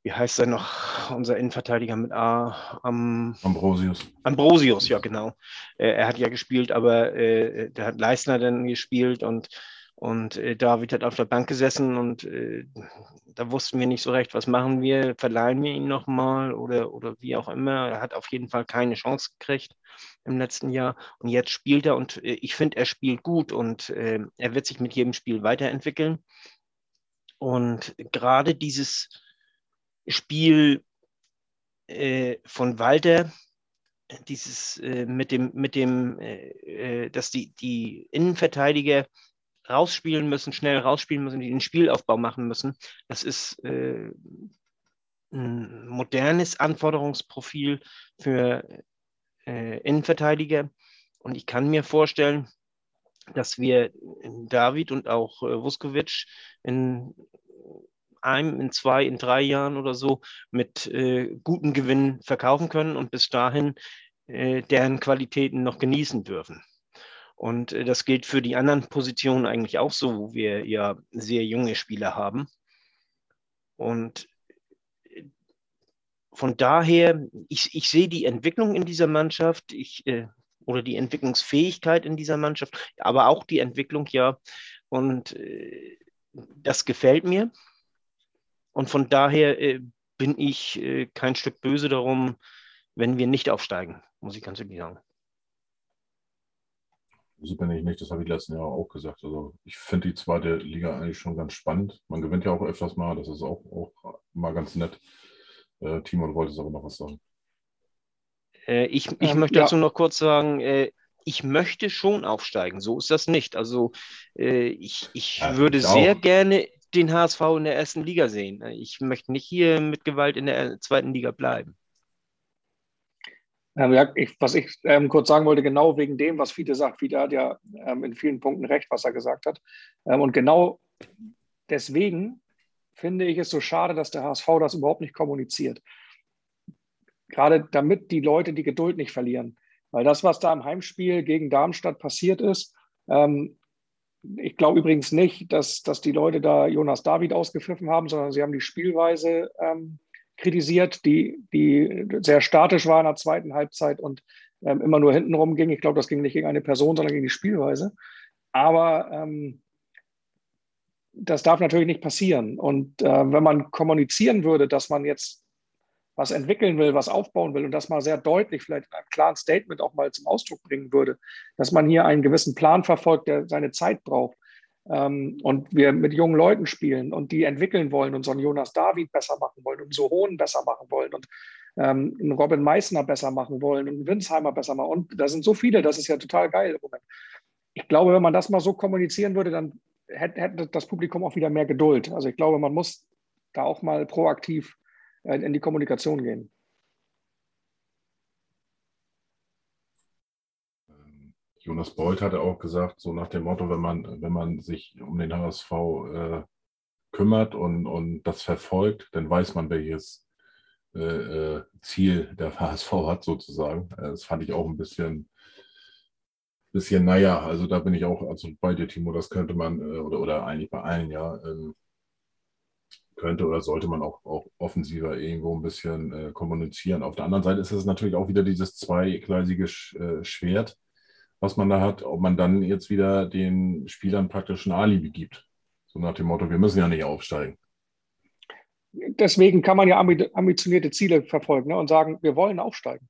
wie heißt er noch, unser Innenverteidiger mit A? Am, Ambrosius. Ambrosius, ja, genau. Äh, er hat ja gespielt, aber äh, der hat Leistner dann gespielt und, und äh, David hat auf der Bank gesessen und äh, da wussten wir nicht so recht, was machen wir, verleihen wir ihn nochmal oder, oder wie auch immer. Er hat auf jeden Fall keine Chance gekriegt im letzten Jahr und jetzt spielt er und äh, ich finde, er spielt gut und äh, er wird sich mit jedem Spiel weiterentwickeln. Und gerade dieses Spiel äh, von Walter, dieses äh, mit dem, mit dem äh, äh, dass die, die Innenverteidiger rausspielen müssen, schnell rausspielen müssen, die den Spielaufbau machen müssen. Das ist äh, ein modernes Anforderungsprofil für äh, Innenverteidiger. Und ich kann mir vorstellen, dass wir David und auch äh, Vuskovic in einem, in zwei, in drei Jahren oder so mit äh, gutem Gewinn verkaufen können und bis dahin äh, deren Qualitäten noch genießen dürfen. Und äh, das gilt für die anderen Positionen eigentlich auch so, wo wir ja sehr junge Spieler haben. Und äh, von daher, ich, ich sehe die Entwicklung in dieser Mannschaft ich, äh, oder die Entwicklungsfähigkeit in dieser Mannschaft, aber auch die Entwicklung ja. Und äh, das gefällt mir. Und von daher äh, bin ich äh, kein Stück böse darum, wenn wir nicht aufsteigen, muss ich ganz ehrlich sagen. So bin ich nicht, das habe ich letzten Jahr auch gesagt. Also ich finde die zweite Liga eigentlich schon ganz spannend. Man gewinnt ja auch öfters mal, das ist auch, auch mal ganz nett. Äh, Timon wollte es aber noch was sagen. Äh, ich ich ähm, möchte ja. dazu noch kurz sagen, äh, ich möchte schon aufsteigen. So ist das nicht. Also äh, ich, ich ja, würde ich sehr gerne den HSV in der ersten Liga sehen. Ich möchte nicht hier mit Gewalt in der zweiten Liga bleiben. Ähm, ja, ich, was ich ähm, kurz sagen wollte, genau wegen dem, was Fiete sagt. Fiete hat ja ähm, in vielen Punkten recht, was er gesagt hat. Ähm, und genau deswegen finde ich es so schade, dass der HSV das überhaupt nicht kommuniziert. Gerade damit die Leute die Geduld nicht verlieren. Weil das, was da im Heimspiel gegen Darmstadt passiert ist, ähm, ich glaube übrigens nicht, dass, dass die Leute da Jonas David ausgepfiffen haben, sondern sie haben die Spielweise ähm, kritisiert, die, die sehr statisch war in der zweiten Halbzeit und ähm, immer nur hintenrum ging. Ich glaube, das ging nicht gegen eine Person, sondern gegen die Spielweise. Aber ähm, das darf natürlich nicht passieren. Und äh, wenn man kommunizieren würde, dass man jetzt was entwickeln will, was aufbauen will und das mal sehr deutlich, vielleicht in einem klaren Statement auch mal zum Ausdruck bringen würde, dass man hier einen gewissen Plan verfolgt, der seine Zeit braucht, ähm, und wir mit jungen Leuten spielen und die entwickeln wollen und so einen Jonas David besser machen wollen und so Hohen besser machen wollen und ähm, einen Robin Meissner besser machen wollen und einen Winsheimer besser machen. Und da sind so viele, das ist ja total geil im Moment. Ich glaube, wenn man das mal so kommunizieren würde, dann hätte, hätte das Publikum auch wieder mehr Geduld. Also ich glaube, man muss da auch mal proaktiv in die Kommunikation gehen. Jonas Beuth hatte auch gesagt, so nach dem Motto, wenn man, wenn man sich um den HSV äh, kümmert und, und das verfolgt, dann weiß man, welches äh, äh Ziel der HSV hat, sozusagen. Äh, das fand ich auch ein bisschen, bisschen, naja, also da bin ich auch also bei dir, Timo, das könnte man, äh, oder, oder eigentlich bei allen, ja, ähm, könnte oder sollte man auch, auch offensiver irgendwo ein bisschen äh, kommunizieren. Auf der anderen Seite ist es natürlich auch wieder dieses zweigleisige äh, Schwert was man da hat, ob man dann jetzt wieder den Spielern praktisch ein Alibi gibt. So nach dem Motto, wir müssen ja nicht aufsteigen. Deswegen kann man ja ambitionierte Ziele verfolgen ne, und sagen, wir wollen aufsteigen.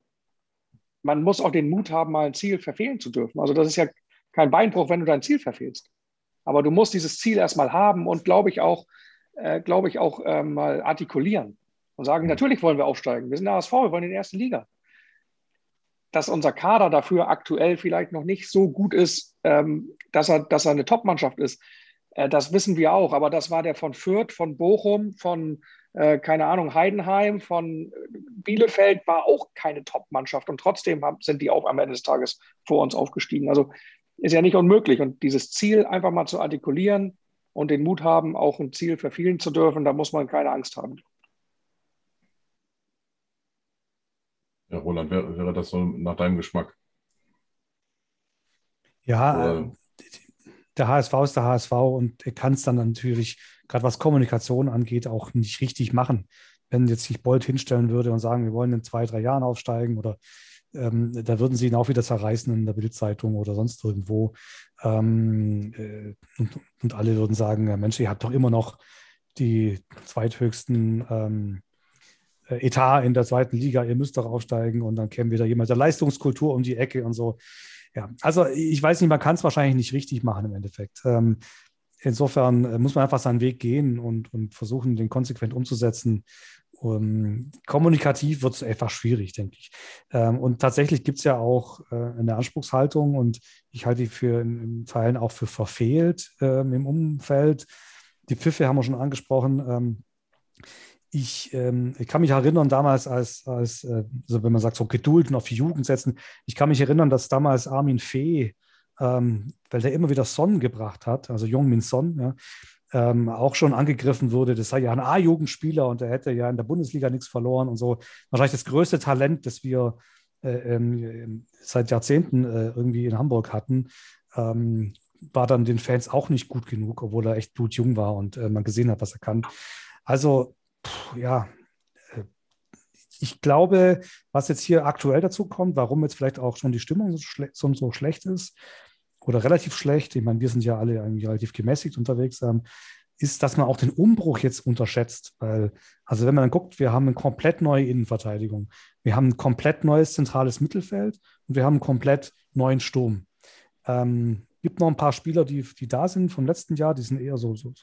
Man muss auch den Mut haben, mal ein Ziel verfehlen zu dürfen. Also das ist ja kein Beinbruch, wenn du dein Ziel verfehlst. Aber du musst dieses Ziel erstmal haben und glaube ich auch, äh, glaube ich auch äh, mal artikulieren und sagen, natürlich wollen wir aufsteigen. Wir sind der HSV, wir wollen in die erste Liga dass unser Kader dafür aktuell vielleicht noch nicht so gut ist, ähm, dass, er, dass er eine Top-Mannschaft ist. Äh, das wissen wir auch, aber das war der von Fürth, von Bochum, von, äh, keine Ahnung, Heidenheim, von Bielefeld, war auch keine Top-Mannschaft und trotzdem haben, sind die auch am Ende des Tages vor uns aufgestiegen. Also ist ja nicht unmöglich und dieses Ziel einfach mal zu artikulieren und den Mut haben, auch ein Ziel verfehlen zu dürfen, da muss man keine Angst haben. Ja, Roland, wäre, wäre das so nach deinem Geschmack? Ja? Äh, der HSV ist der HSV und er kann es dann natürlich, gerade was Kommunikation angeht, auch nicht richtig machen. Wenn jetzt sich Bolt hinstellen würde und sagen, wir wollen in zwei, drei Jahren aufsteigen oder ähm, da würden sie ihn auch wieder zerreißen in der Bildzeitung oder sonst irgendwo. Ähm, äh, und, und, alle würden sagen, Mensch, ihr habt doch immer noch die zweithöchsten ähm, äh, Etat in der zweiten Liga, ihr müsst doch aufsteigen und dann käme wieder jemand der Leistungskultur um die Ecke und so. Ja, also ich weiß nicht, man kann es wahrscheinlich nicht richtig machen im Endeffekt. Ähm, insofern äh, muss man einfach seinen Weg gehen und, und versuchen, den konsequent umzusetzen. Um, kommunikativ wird es einfach schwierig, denke ich. Ähm, und tatsächlich gibt es ja auch äh, eine Anspruchshaltung und ich halte die für in, in Teilen auch für verfehlt ähm, im Umfeld. Die Pfiffe haben wir schon angesprochen. Ähm, ich, ähm, ich, kann mich erinnern, damals als, als äh, also wenn man sagt, so Geduld und auf die Jugend setzen, ich kann mich erinnern, dass damals Armin Fee, ähm, weil der immer wieder Son gebracht hat, also Jung Min Son, ja, ähm, auch schon angegriffen wurde, das sei ja ein A-Jugendspieler und er hätte ja in der Bundesliga nichts verloren und so. Wahrscheinlich das größte Talent, das wir äh, ähm, seit Jahrzehnten äh, irgendwie in Hamburg hatten, ähm, war dann den Fans auch nicht gut genug, obwohl er echt blutjung war und äh, man gesehen hat, was er kann. Also, pff, ja, äh, ich glaube, was jetzt hier aktuell dazu kommt, warum jetzt vielleicht auch schon die Stimmung so, schle so, so schlecht ist oder relativ schlecht, ich meine, wir sind ja alle eigentlich relativ gemäßigt unterwegs, ähm, ist, dass man auch den Umbruch jetzt unterschätzt. Weil, also wenn man dann guckt, wir haben eine komplett neue Innenverteidigung, wir haben ein komplett neues zentrales Mittelfeld und wir haben einen komplett neuen Sturm. Ähm, gibt noch ein paar Spieler, die, die da sind vom letzten Jahr, die sind eher so, so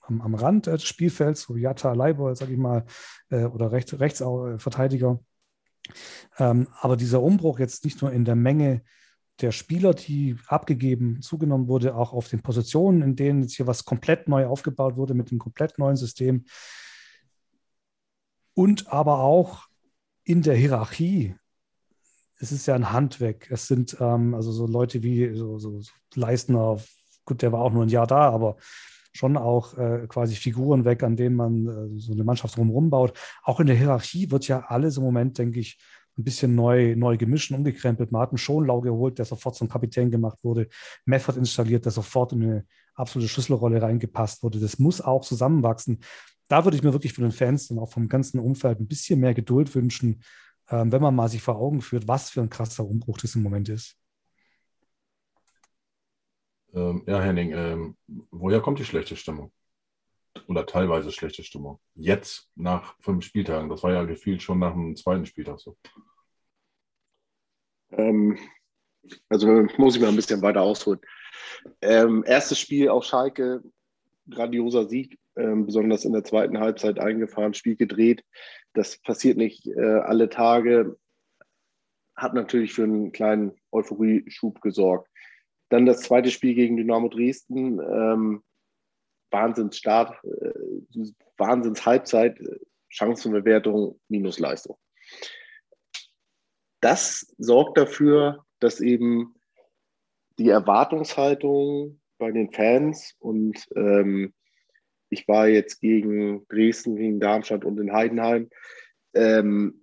am, am Rand des Spielfelds, so Jatta Leibold, sag ich mal, äh, oder Recht, Rechtsverteidiger. Ähm, aber dieser Umbruch jetzt nicht nur in der Menge der Spieler, die abgegeben, zugenommen wurde, auch auf den Positionen, in denen jetzt hier was komplett neu aufgebaut wurde mit einem komplett neuen System. Und aber auch in der Hierarchie es ist ja ein Handwerk. Es sind ähm, also so Leute wie so, so, Leistner, gut, der war auch nur ein Jahr da, aber schon auch äh, quasi Figuren weg, an denen man äh, so eine Mannschaft drumherum baut. Auch in der Hierarchie wird ja alles im Moment, denke ich, ein bisschen neu, neu gemischt und umgekrempelt. Man hat einen Schonlau geholt, der sofort zum Kapitän gemacht wurde. Method installiert, der sofort in eine absolute Schlüsselrolle reingepasst wurde. Das muss auch zusammenwachsen. Da würde ich mir wirklich von den Fans und auch vom ganzen Umfeld ein bisschen mehr Geduld wünschen, ähm, wenn man mal sich vor Augen führt, was für ein krasser Umbruch das im Moment ist. Ähm, ja, Henning, ähm, woher kommt die schlechte Stimmung? Oder teilweise schlechte Stimmung? Jetzt nach fünf Spieltagen. Das war ja gefühlt schon nach dem zweiten Spieltag so. Ähm, also muss ich mal ein bisschen weiter ausholen. Ähm, erstes Spiel auf Schalke, grandioser Sieg, ähm, besonders in der zweiten Halbzeit eingefahren, Spiel gedreht. Das passiert nicht äh, alle Tage, hat natürlich für einen kleinen Euphorie-Schub gesorgt. Dann das zweite Spiel gegen Dynamo Dresden, ähm, Wahnsinnsstart, äh, Wahnsinns-Halbzeit, Chancenbewertung minus Leistung. Das sorgt dafür, dass eben die Erwartungshaltung bei den Fans und ähm, ich war jetzt gegen Dresden, gegen Darmstadt und in Heidenheim. Ähm,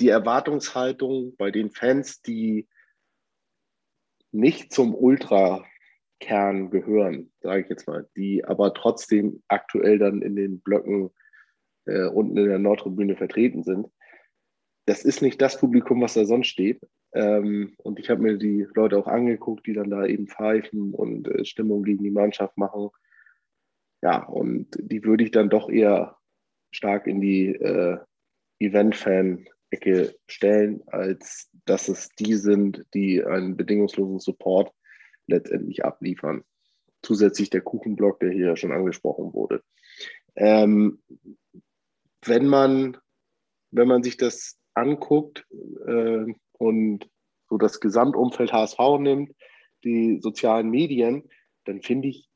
die Erwartungshaltung bei den Fans, die nicht zum Ultra-Kern gehören, sage ich jetzt mal, die aber trotzdem aktuell dann in den Blöcken äh, unten in der Nordtribüne vertreten sind. Das ist nicht das Publikum, was da sonst steht. Ähm, und ich habe mir die Leute auch angeguckt, die dann da eben pfeifen und äh, Stimmung gegen die Mannschaft machen. Ja, und die würde ich dann doch eher stark in die äh, Event-Fan-Ecke stellen, als dass es die sind, die einen bedingungslosen Support letztendlich abliefern. Zusätzlich der Kuchenblock, der hier schon angesprochen wurde. Ähm, wenn, man, wenn man sich das anguckt äh, und so das Gesamtumfeld HSV nimmt, die sozialen Medien, dann finde ich,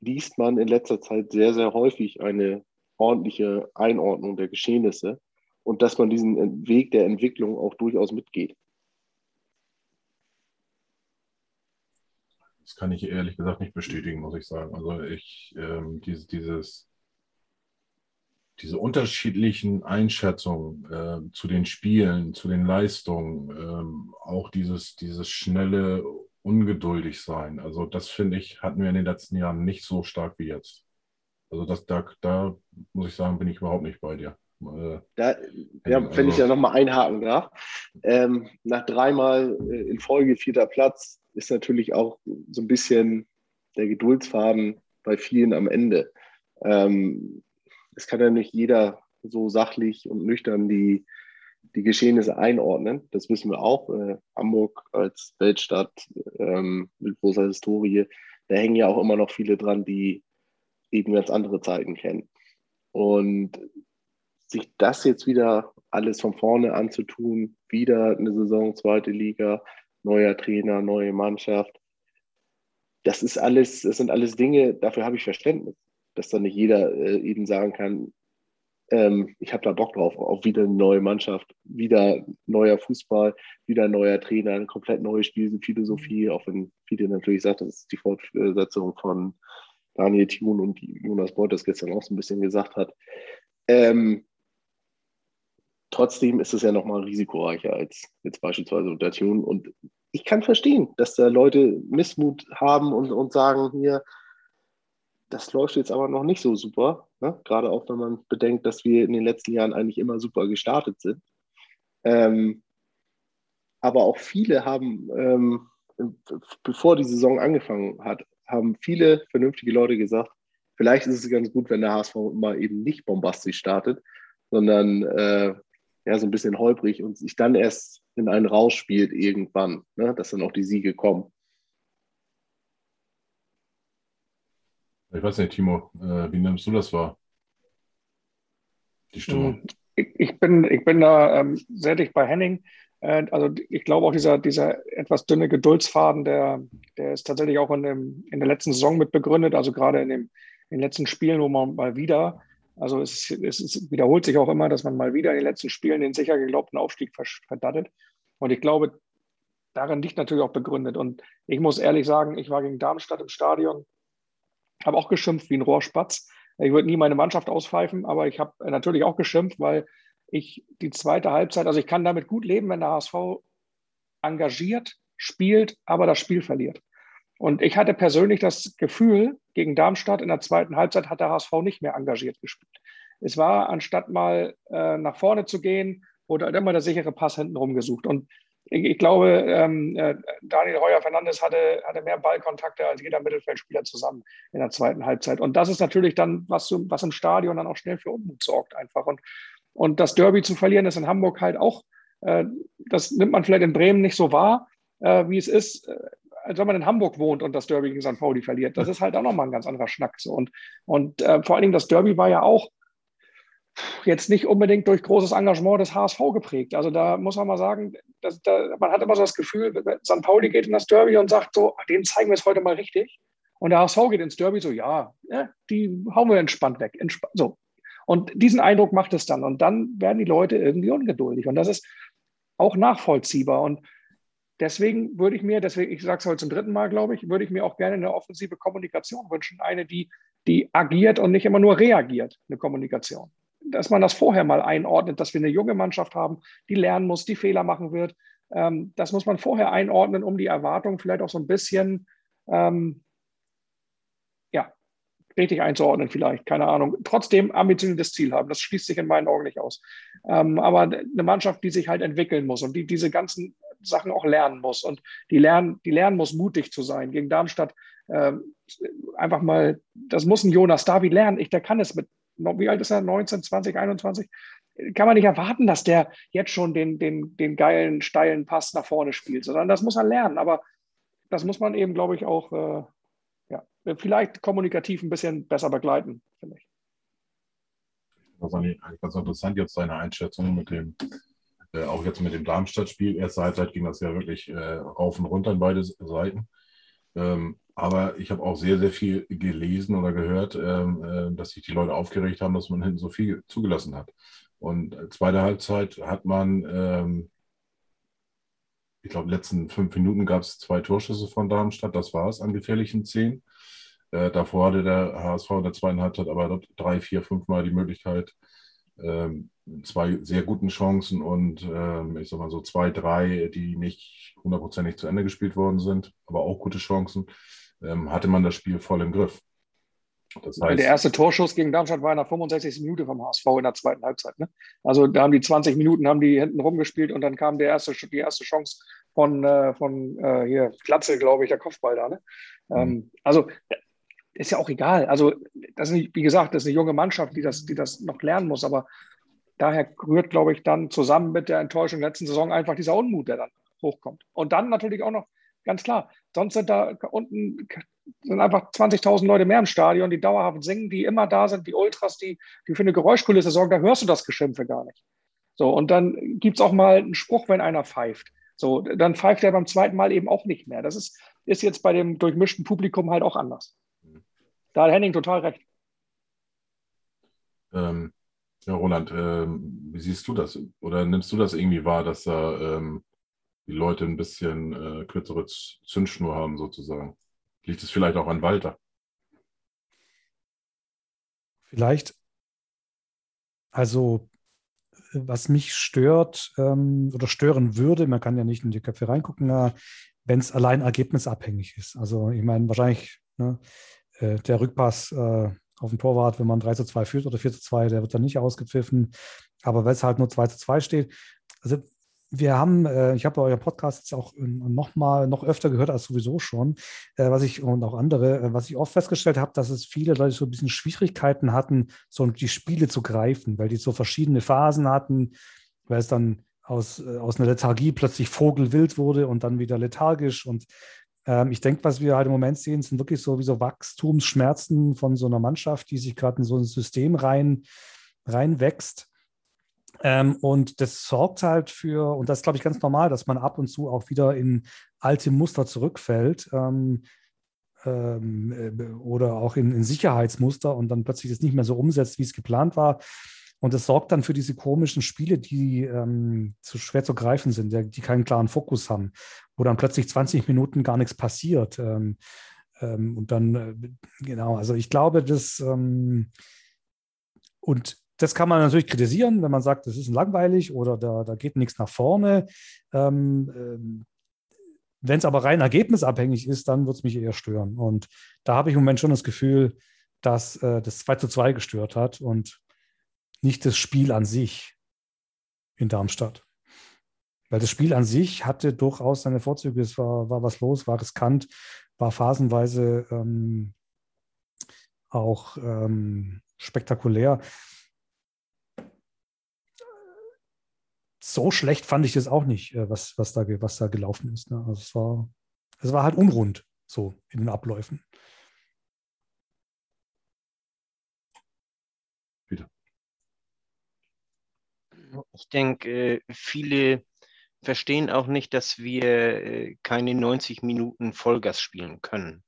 liest man in letzter Zeit sehr, sehr häufig eine ordentliche Einordnung der Geschehnisse und dass man diesen Weg der Entwicklung auch durchaus mitgeht. Das kann ich ehrlich gesagt nicht bestätigen, muss ich sagen. Also ich, ähm, dieses, dieses, diese unterschiedlichen Einschätzungen äh, zu den Spielen, zu den Leistungen, ähm, auch dieses, dieses schnelle ungeduldig sein. Also das finde ich, hatten wir in den letzten Jahren nicht so stark wie jetzt. Also das, da, da muss ich sagen, bin ich überhaupt nicht bei dir. Äh, da, ja, also, wenn ich ja nochmal einhaken darf. Ähm, nach dreimal äh, in Folge vierter Platz ist natürlich auch so ein bisschen der Geduldsfaden bei vielen am Ende. Ähm, es kann ja nicht jeder so sachlich und nüchtern die, die Geschehnisse einordnen. Das wissen wir auch. Äh, Hamburg als Weltstadt ähm, mit großer Historie, da hängen ja auch immer noch viele dran, die eben ganz andere Zeiten kennen. Und sich das jetzt wieder alles von vorne anzutun, wieder eine Saison, zweite Liga, neuer Trainer, neue Mannschaft, das ist alles, das sind alles Dinge, dafür habe ich Verständnis, dass dann nicht jeder äh, eben sagen kann, ähm, ich habe da Bock drauf, auf wieder eine neue Mannschaft, wieder neuer Fußball, wieder ein neuer Trainer, eine komplett neue Spielphilosophie, auch wenn viele natürlich sagt, das ist die Fortsetzung von Daniel Thun und Jonas Beuth das gestern auch so ein bisschen gesagt hat. Ähm, trotzdem ist es ja nochmal risikoreicher als jetzt beispielsweise unter Tune. Und ich kann verstehen, dass da Leute Missmut haben und, und sagen, hier, das läuft jetzt aber noch nicht so super. Ne? Gerade auch, wenn man bedenkt, dass wir in den letzten Jahren eigentlich immer super gestartet sind. Ähm, aber auch viele haben, ähm, bevor die Saison angefangen hat, haben viele vernünftige Leute gesagt, vielleicht ist es ganz gut, wenn der HSV mal eben nicht bombastisch startet, sondern äh, ja, so ein bisschen holprig und sich dann erst in einen Rausch spielt irgendwann, ne? dass dann auch die Siege kommen. Ich weiß nicht, Timo, äh, wie nimmst du das wahr? Die Stimmung. Ich, ich, bin, ich bin da ähm, sehr dicht bei Henning. Äh, also ich glaube auch dieser, dieser etwas dünne Geduldsfaden, der, der ist tatsächlich auch in, dem, in der letzten Saison mit begründet. Also gerade in, dem, in den letzten Spielen, wo man mal wieder, also es, es, es wiederholt sich auch immer, dass man mal wieder in den letzten Spielen den sicher geglaubten Aufstieg verdattet. Und ich glaube, darin liegt natürlich auch begründet. Und ich muss ehrlich sagen, ich war gegen Darmstadt im Stadion, habe auch geschimpft wie ein Rohrspatz. Ich würde nie meine Mannschaft auspfeifen, aber ich habe natürlich auch geschimpft, weil ich die zweite Halbzeit, also ich kann damit gut leben, wenn der HSV engagiert spielt, aber das Spiel verliert. Und ich hatte persönlich das Gefühl, gegen Darmstadt in der zweiten Halbzeit hat der HSV nicht mehr engagiert gespielt. Es war, anstatt mal äh, nach vorne zu gehen, wurde halt immer der sichere Pass hinten rumgesucht. Und ich, ich glaube, ähm, äh, Daniel Heuer Fernandes hatte, hatte mehr Ballkontakte als jeder Mittelfeldspieler zusammen in der zweiten Halbzeit. Und das ist natürlich dann, was, was im Stadion dann auch schnell für Unmut sorgt einfach. Und und das Derby zu verlieren ist in Hamburg halt auch, äh, das nimmt man vielleicht in Bremen nicht so wahr, äh, wie es ist, äh, als wenn man in Hamburg wohnt und das Derby gegen St. Pauli verliert. Das ist halt auch nochmal ein ganz anderer Schnack. So. Und, und äh, vor allen Dingen das Derby war ja auch jetzt nicht unbedingt durch großes Engagement des HSV geprägt. Also da muss man mal sagen, dass, da, man hat immer so das Gefühl, St. Pauli geht in das Derby und sagt so, dem zeigen wir es heute mal richtig. Und der HSV geht ins Derby so, ja, ja die hauen wir entspannt weg. Entspannt, so, und diesen Eindruck macht es dann. Und dann werden die Leute irgendwie ungeduldig. Und das ist auch nachvollziehbar. Und deswegen würde ich mir, deswegen, ich sage es heute zum dritten Mal, glaube ich, würde ich mir auch gerne eine offensive Kommunikation wünschen. Eine, die, die agiert und nicht immer nur reagiert, eine Kommunikation. Dass man das vorher mal einordnet, dass wir eine junge Mannschaft haben, die lernen muss, die Fehler machen wird. Ähm, das muss man vorher einordnen, um die Erwartungen vielleicht auch so ein bisschen ähm, richtig einzuordnen vielleicht, keine Ahnung. Trotzdem ambitioniertes Ziel haben, das schließt sich in meinen Augen nicht aus. Ähm, aber eine Mannschaft, die sich halt entwickeln muss und die diese ganzen Sachen auch lernen muss und die lernen, die lernen muss, mutig zu sein. Gegen Darmstadt äh, einfach mal, das muss ein Jonas David lernen. Ich, der kann es mit, wie alt ist er? 19, 20, 21? Kann man nicht erwarten, dass der jetzt schon den, den, den geilen, steilen Pass nach vorne spielt, sondern das muss er lernen. Aber das muss man eben, glaube ich, auch äh, vielleicht kommunikativ ein bisschen besser begleiten, finde ich. Das ist eigentlich ganz interessant jetzt seine Einschätzung mit dem, äh, auch jetzt mit dem Darmstadt-Spiel. Erste Halbzeit ging das ja wirklich äh, rauf und runter an beide Seiten. Ähm, aber ich habe auch sehr, sehr viel gelesen oder gehört, ähm, äh, dass sich die Leute aufgeregt haben, dass man hinten so viel zugelassen hat. Und äh, zweite Halbzeit hat man, ähm, ich glaube, letzten fünf Minuten gab es zwei Torschüsse von Darmstadt, das war es an gefährlichen zehn. Äh, davor hatte der HSV in der zweiten Halbzeit aber drei, vier, fünf Mal die Möglichkeit, zwei sehr guten Chancen und ähm, ich sag mal so zwei, drei, die nicht hundertprozentig zu Ende gespielt worden sind, aber auch gute Chancen, ähm, hatte man das Spiel voll im Griff. Das heißt, der erste Torschuss gegen Darmstadt war in der 65. Minute vom HSV in der zweiten Halbzeit. Ne? Also da haben die 20 Minuten haben die hinten rumgespielt und dann kam der erste, die erste Chance von, äh, von äh, hier Glatzel, glaube ich, der Kopfball da. Ne? Mhm. Ähm, also ist ja auch egal. Also, das ist wie gesagt, das ist eine junge Mannschaft, die das, die das noch lernen muss, aber daher rührt, glaube ich, dann zusammen mit der Enttäuschung der letzten Saison einfach dieser Unmut, der dann hochkommt. Und dann natürlich auch noch, ganz klar, sonst sind da unten sind einfach 20.000 Leute mehr im Stadion, die dauerhaft singen, die immer da sind, die Ultras, die, die für eine Geräuschkulisse sorgen, da hörst du das Geschimpfe gar nicht. So, und dann gibt es auch mal einen Spruch, wenn einer pfeift. So, dann pfeift er beim zweiten Mal eben auch nicht mehr. Das ist, ist jetzt bei dem durchmischten Publikum halt auch anders. Da hat Henning total recht. Ähm, ja, Roland, ähm, wie siehst du das? Oder nimmst du das irgendwie wahr, dass da ähm, die Leute ein bisschen äh, kürzere Zündschnur haben, sozusagen? Liegt es vielleicht auch an Walter? Vielleicht. Also, was mich stört ähm, oder stören würde, man kann ja nicht in die Köpfe reingucken, äh, wenn es allein ergebnisabhängig ist. Also ich meine, wahrscheinlich ne, äh, der Rückpass äh, auf den Torwart, wenn man 3 zu 2 führt oder 4 zu 2, der wird dann nicht ausgepfiffen. Aber wenn es halt nur 2 zu 2 steht, also wir haben, äh, ich habe euer Podcast jetzt auch noch mal, noch öfter gehört als sowieso schon, äh, was ich und auch andere, äh, was ich oft festgestellt habe, dass es viele Leute so ein bisschen Schwierigkeiten hatten, so die Spiele zu greifen, weil die so verschiedene Phasen hatten, weil es dann aus, aus einer Lethargie plötzlich vogelwild wurde und dann wieder lethargisch und ähm, ich denke, was wir halt im Moment sehen, sind wirklich so wie so Wachstumsschmerzen von so einer Mannschaft, die sich gerade in so ein System rein, reinwächst ähm, und das sorgt halt für, und das ist, glaube ich, ganz normal, dass man ab und zu auch wieder in alte Muster zurückfällt ähm, ähm, äh, oder auch in, in, Sicherheitsmuster und dann plötzlich das nicht mehr so umsetzt, wie es geplant war. Und das sorgt dann für diese komischen Spiele, die ähm, zu schwer zu greifen sind, die, keinen klaren Fokus haben, wo dann plötzlich 20 Minuten gar nichts passiert. Ähm, ähm, und dann, äh, genau, also ich glaube, das und das kann man natürlich kritisieren, wenn man sagt, das ist langweilig oder da, da geht nichts nach vorne. Ähm, ähm, wenn es aber rein ergebnisabhängig ist, dann wird es mich eher stören. Und da habe ich im Moment schon das Gefühl, dass äh, das 2 zu 2 gestört hat und nicht das Spiel an sich in Darmstadt. Weil das Spiel an sich hatte durchaus seine Vorzüge. Es war, war was los, war riskant, war phasenweise ähm, auch ähm, spektakulär. so schlecht fand ich das auch nicht, äh, was, was, da, was da gelaufen ist. Ne? Also es war, es war halt unrund so in den Abläufen. Ich denke, viele verstehen auch nicht, dass wir äh, keine 90 Minuten Vollgas spielen können.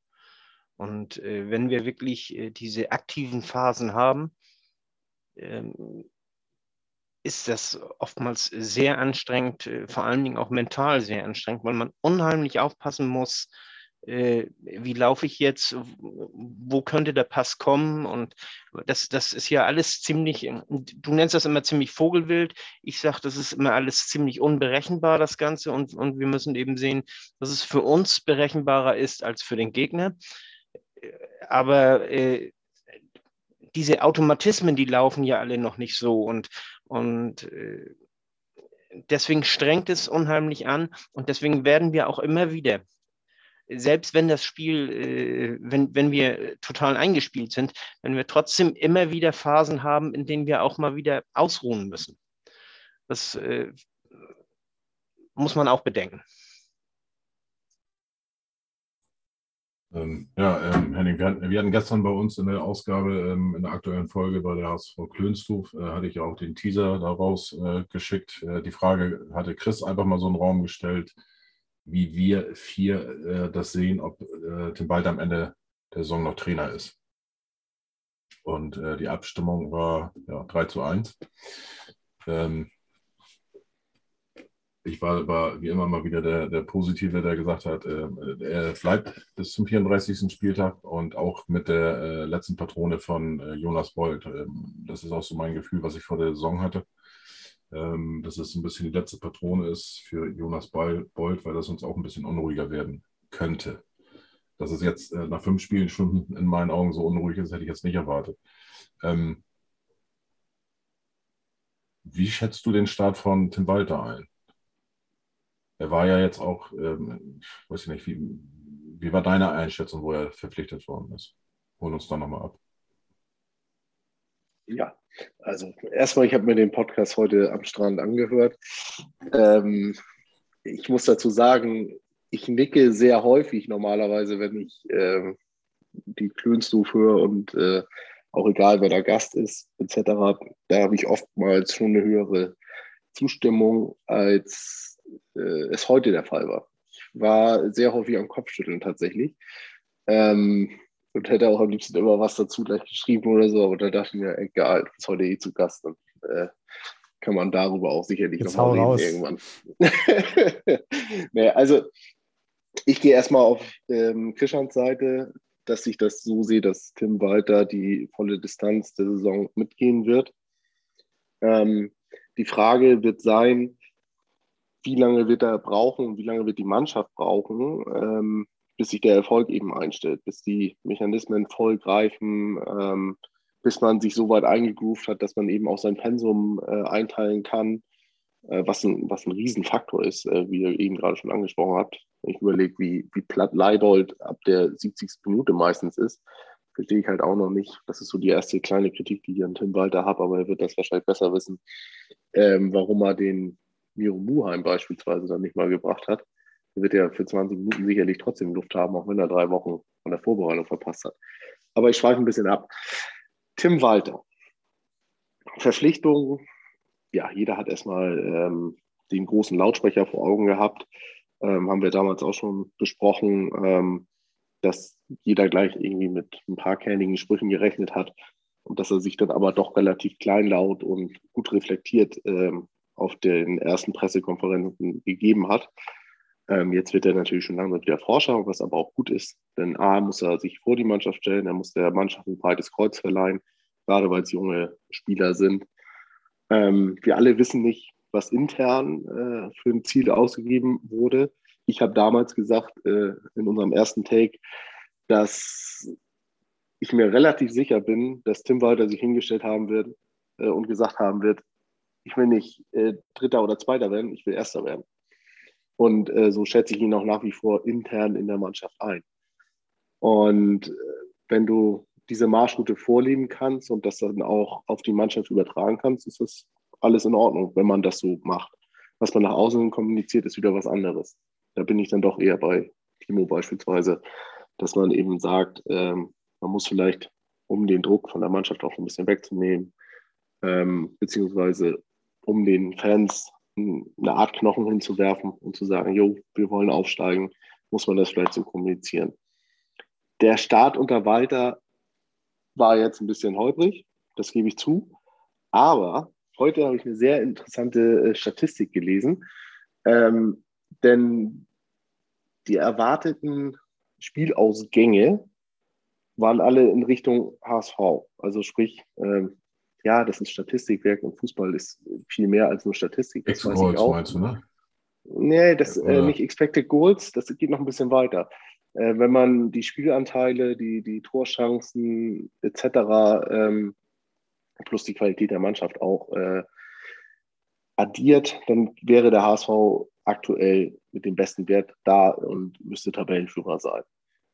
Und äh, wenn wir wirklich diese aktiven Phasen haben, ähm, ist das oftmals sehr anstrengend, äh, vor allen Dingen auch mental sehr anstrengend, weil man unheimlich aufpassen muss, äh, wie laufe ich jetzt, wo könnte der Pass kommen? Und das, das ist ja alles ziemlich, du nennst das immer ziemlich Vogelwild, ich sage, das ist immer alles ziemlich unberechenbar, das Ganze. Und, und wir müssen eben sehen, dass es für uns berechenbarer ist als für den Gegner, aber äh, diese Automatismen, die laufen ja alle noch nicht so. Und, und äh, deswegen strengt es unheimlich an. Und deswegen werden wir auch immer wieder, selbst wenn das Spiel, äh, wenn, wenn wir total eingespielt sind, wenn wir trotzdem immer wieder Phasen haben, in denen wir auch mal wieder ausruhen müssen. Das äh, muss man auch bedenken. Ähm, ja, ähm, Henning, wir hatten, wir hatten, gestern bei uns in der Ausgabe, ähm, in der aktuellen Folge bei der HSV Klönstuf, äh, hatte ich ja auch den Teaser daraus äh, geschickt. Äh, die Frage hatte Chris einfach mal so einen Raum gestellt, wie wir vier äh, das sehen, ob äh, Tim Bald am Ende der Saison noch Trainer ist. Und äh, die Abstimmung war ja, 3 zu 1. Ähm, ich war, war wie immer mal wieder der, der Positive, der gesagt hat, äh, er bleibt bis zum 34. Spieltag und auch mit der äh, letzten Patrone von äh, Jonas Bold. Ähm, das ist auch so mein Gefühl, was ich vor der Saison hatte. Ähm, dass es ein bisschen die letzte Patrone ist für Jonas Bold, weil das uns auch ein bisschen unruhiger werden könnte. Dass es jetzt äh, nach fünf Spielen schon in meinen Augen so unruhig ist, hätte ich jetzt nicht erwartet. Ähm, wie schätzt du den Start von Tim Walter ein? Er war ja jetzt auch, ähm, ich weiß nicht, wie, wie war deine Einschätzung, wo er verpflichtet worden ist? Hol uns da nochmal ab. Ja, also erstmal, ich habe mir den Podcast heute am Strand angehört. Ähm, ich muss dazu sagen, ich nicke sehr häufig normalerweise, wenn ich äh, die Klönstuf höre und äh, auch egal, wer der Gast ist, etc., da habe ich oftmals schon eine höhere Zustimmung als äh, es heute der Fall war. Ich war sehr häufig am Kopfschütteln tatsächlich. Ähm, und hätte auch am liebsten immer was dazu gleich geschrieben oder so, aber da dachte ich mir, egal, du bist heute eh zu Gast und äh, kann man darüber auch sicherlich nochmal reden irgendwann. [LAUGHS] naja, also ich gehe erstmal auf ähm, Krischans Seite, dass ich das so sehe, dass Tim Walter die volle Distanz der Saison mitgehen wird. Ähm, Die Frage wird sein, wie lange wird er brauchen und wie lange wird die Mannschaft brauchen, ähm, bis sich der Erfolg eben einstellt, bis die Mechanismen voll greifen, ähm, bis man sich so weit eingegroovt hat, dass man eben auch sein Pensum äh, einteilen kann, äh, was, ein, was ein Riesenfaktor ist, äh, wie ihr eben gerade schon angesprochen habt. Wenn ich überlege, wie, wie platt Leibold ab der 70. Minute meistens ist, verstehe ich halt auch noch nicht. Das ist so die erste kleine Kritik, die ich an Tim Walter habe, aber er wird das wahrscheinlich besser wissen, ähm, warum er den Miro Muheim beispielsweise dann nicht mal gebracht hat. Wird ja für 20 Minuten sicherlich trotzdem Luft haben, auch wenn er drei Wochen von der Vorbereitung verpasst hat. Aber ich schweife ein bisschen ab. Tim Walter. Verpflichtung, ja, jeder hat erstmal ähm, den großen Lautsprecher vor Augen gehabt. Ähm, haben wir damals auch schon besprochen, ähm, dass jeder gleich irgendwie mit ein paar kernigen Sprüchen gerechnet hat und dass er sich dann aber doch relativ kleinlaut und gut reflektiert ähm, auf den ersten Pressekonferenzen gegeben hat. Ähm, jetzt wird er natürlich schon lange wieder Forscher, was aber auch gut ist, denn A muss er sich vor die Mannschaft stellen, er muss der Mannschaft ein breites Kreuz verleihen, gerade weil es junge Spieler sind. Ähm, wir alle wissen nicht, was intern äh, für ein Ziel ausgegeben wurde. Ich habe damals gesagt, äh, in unserem ersten Take, dass ich mir relativ sicher bin, dass Tim Walter sich hingestellt haben wird äh, und gesagt haben wird, ich will nicht äh, Dritter oder Zweiter werden, ich will Erster werden. Und äh, so schätze ich ihn auch nach wie vor intern in der Mannschaft ein. Und äh, wenn du diese Marschroute vorleben kannst und das dann auch auf die Mannschaft übertragen kannst, ist das alles in Ordnung, wenn man das so macht. Was man nach außen kommuniziert, ist wieder was anderes. Da bin ich dann doch eher bei Timo beispielsweise, dass man eben sagt, ähm, man muss vielleicht, um den Druck von der Mannschaft auch ein bisschen wegzunehmen, ähm, beziehungsweise um den Fans eine Art Knochen hinzuwerfen und zu sagen, jo, wir wollen aufsteigen, muss man das vielleicht so kommunizieren. Der Start unter Walter war jetzt ein bisschen holprig, das gebe ich zu. Aber heute habe ich eine sehr interessante äh, Statistik gelesen, ähm, denn die erwarteten Spielausgänge waren alle in Richtung HSV. Also sprich, ähm, ja, das ist Statistikwerk und Fußball ist viel mehr als nur Statistik. Das weiß ich auch. meinst du, ne? Nee, das äh, nicht Expected Goals, das geht noch ein bisschen weiter. Äh, wenn man die Spielanteile, die, die Torchancen etc. Ähm, plus die Qualität der Mannschaft auch äh, addiert, dann wäre der HSV aktuell mit dem besten Wert da und müsste Tabellenführer sein.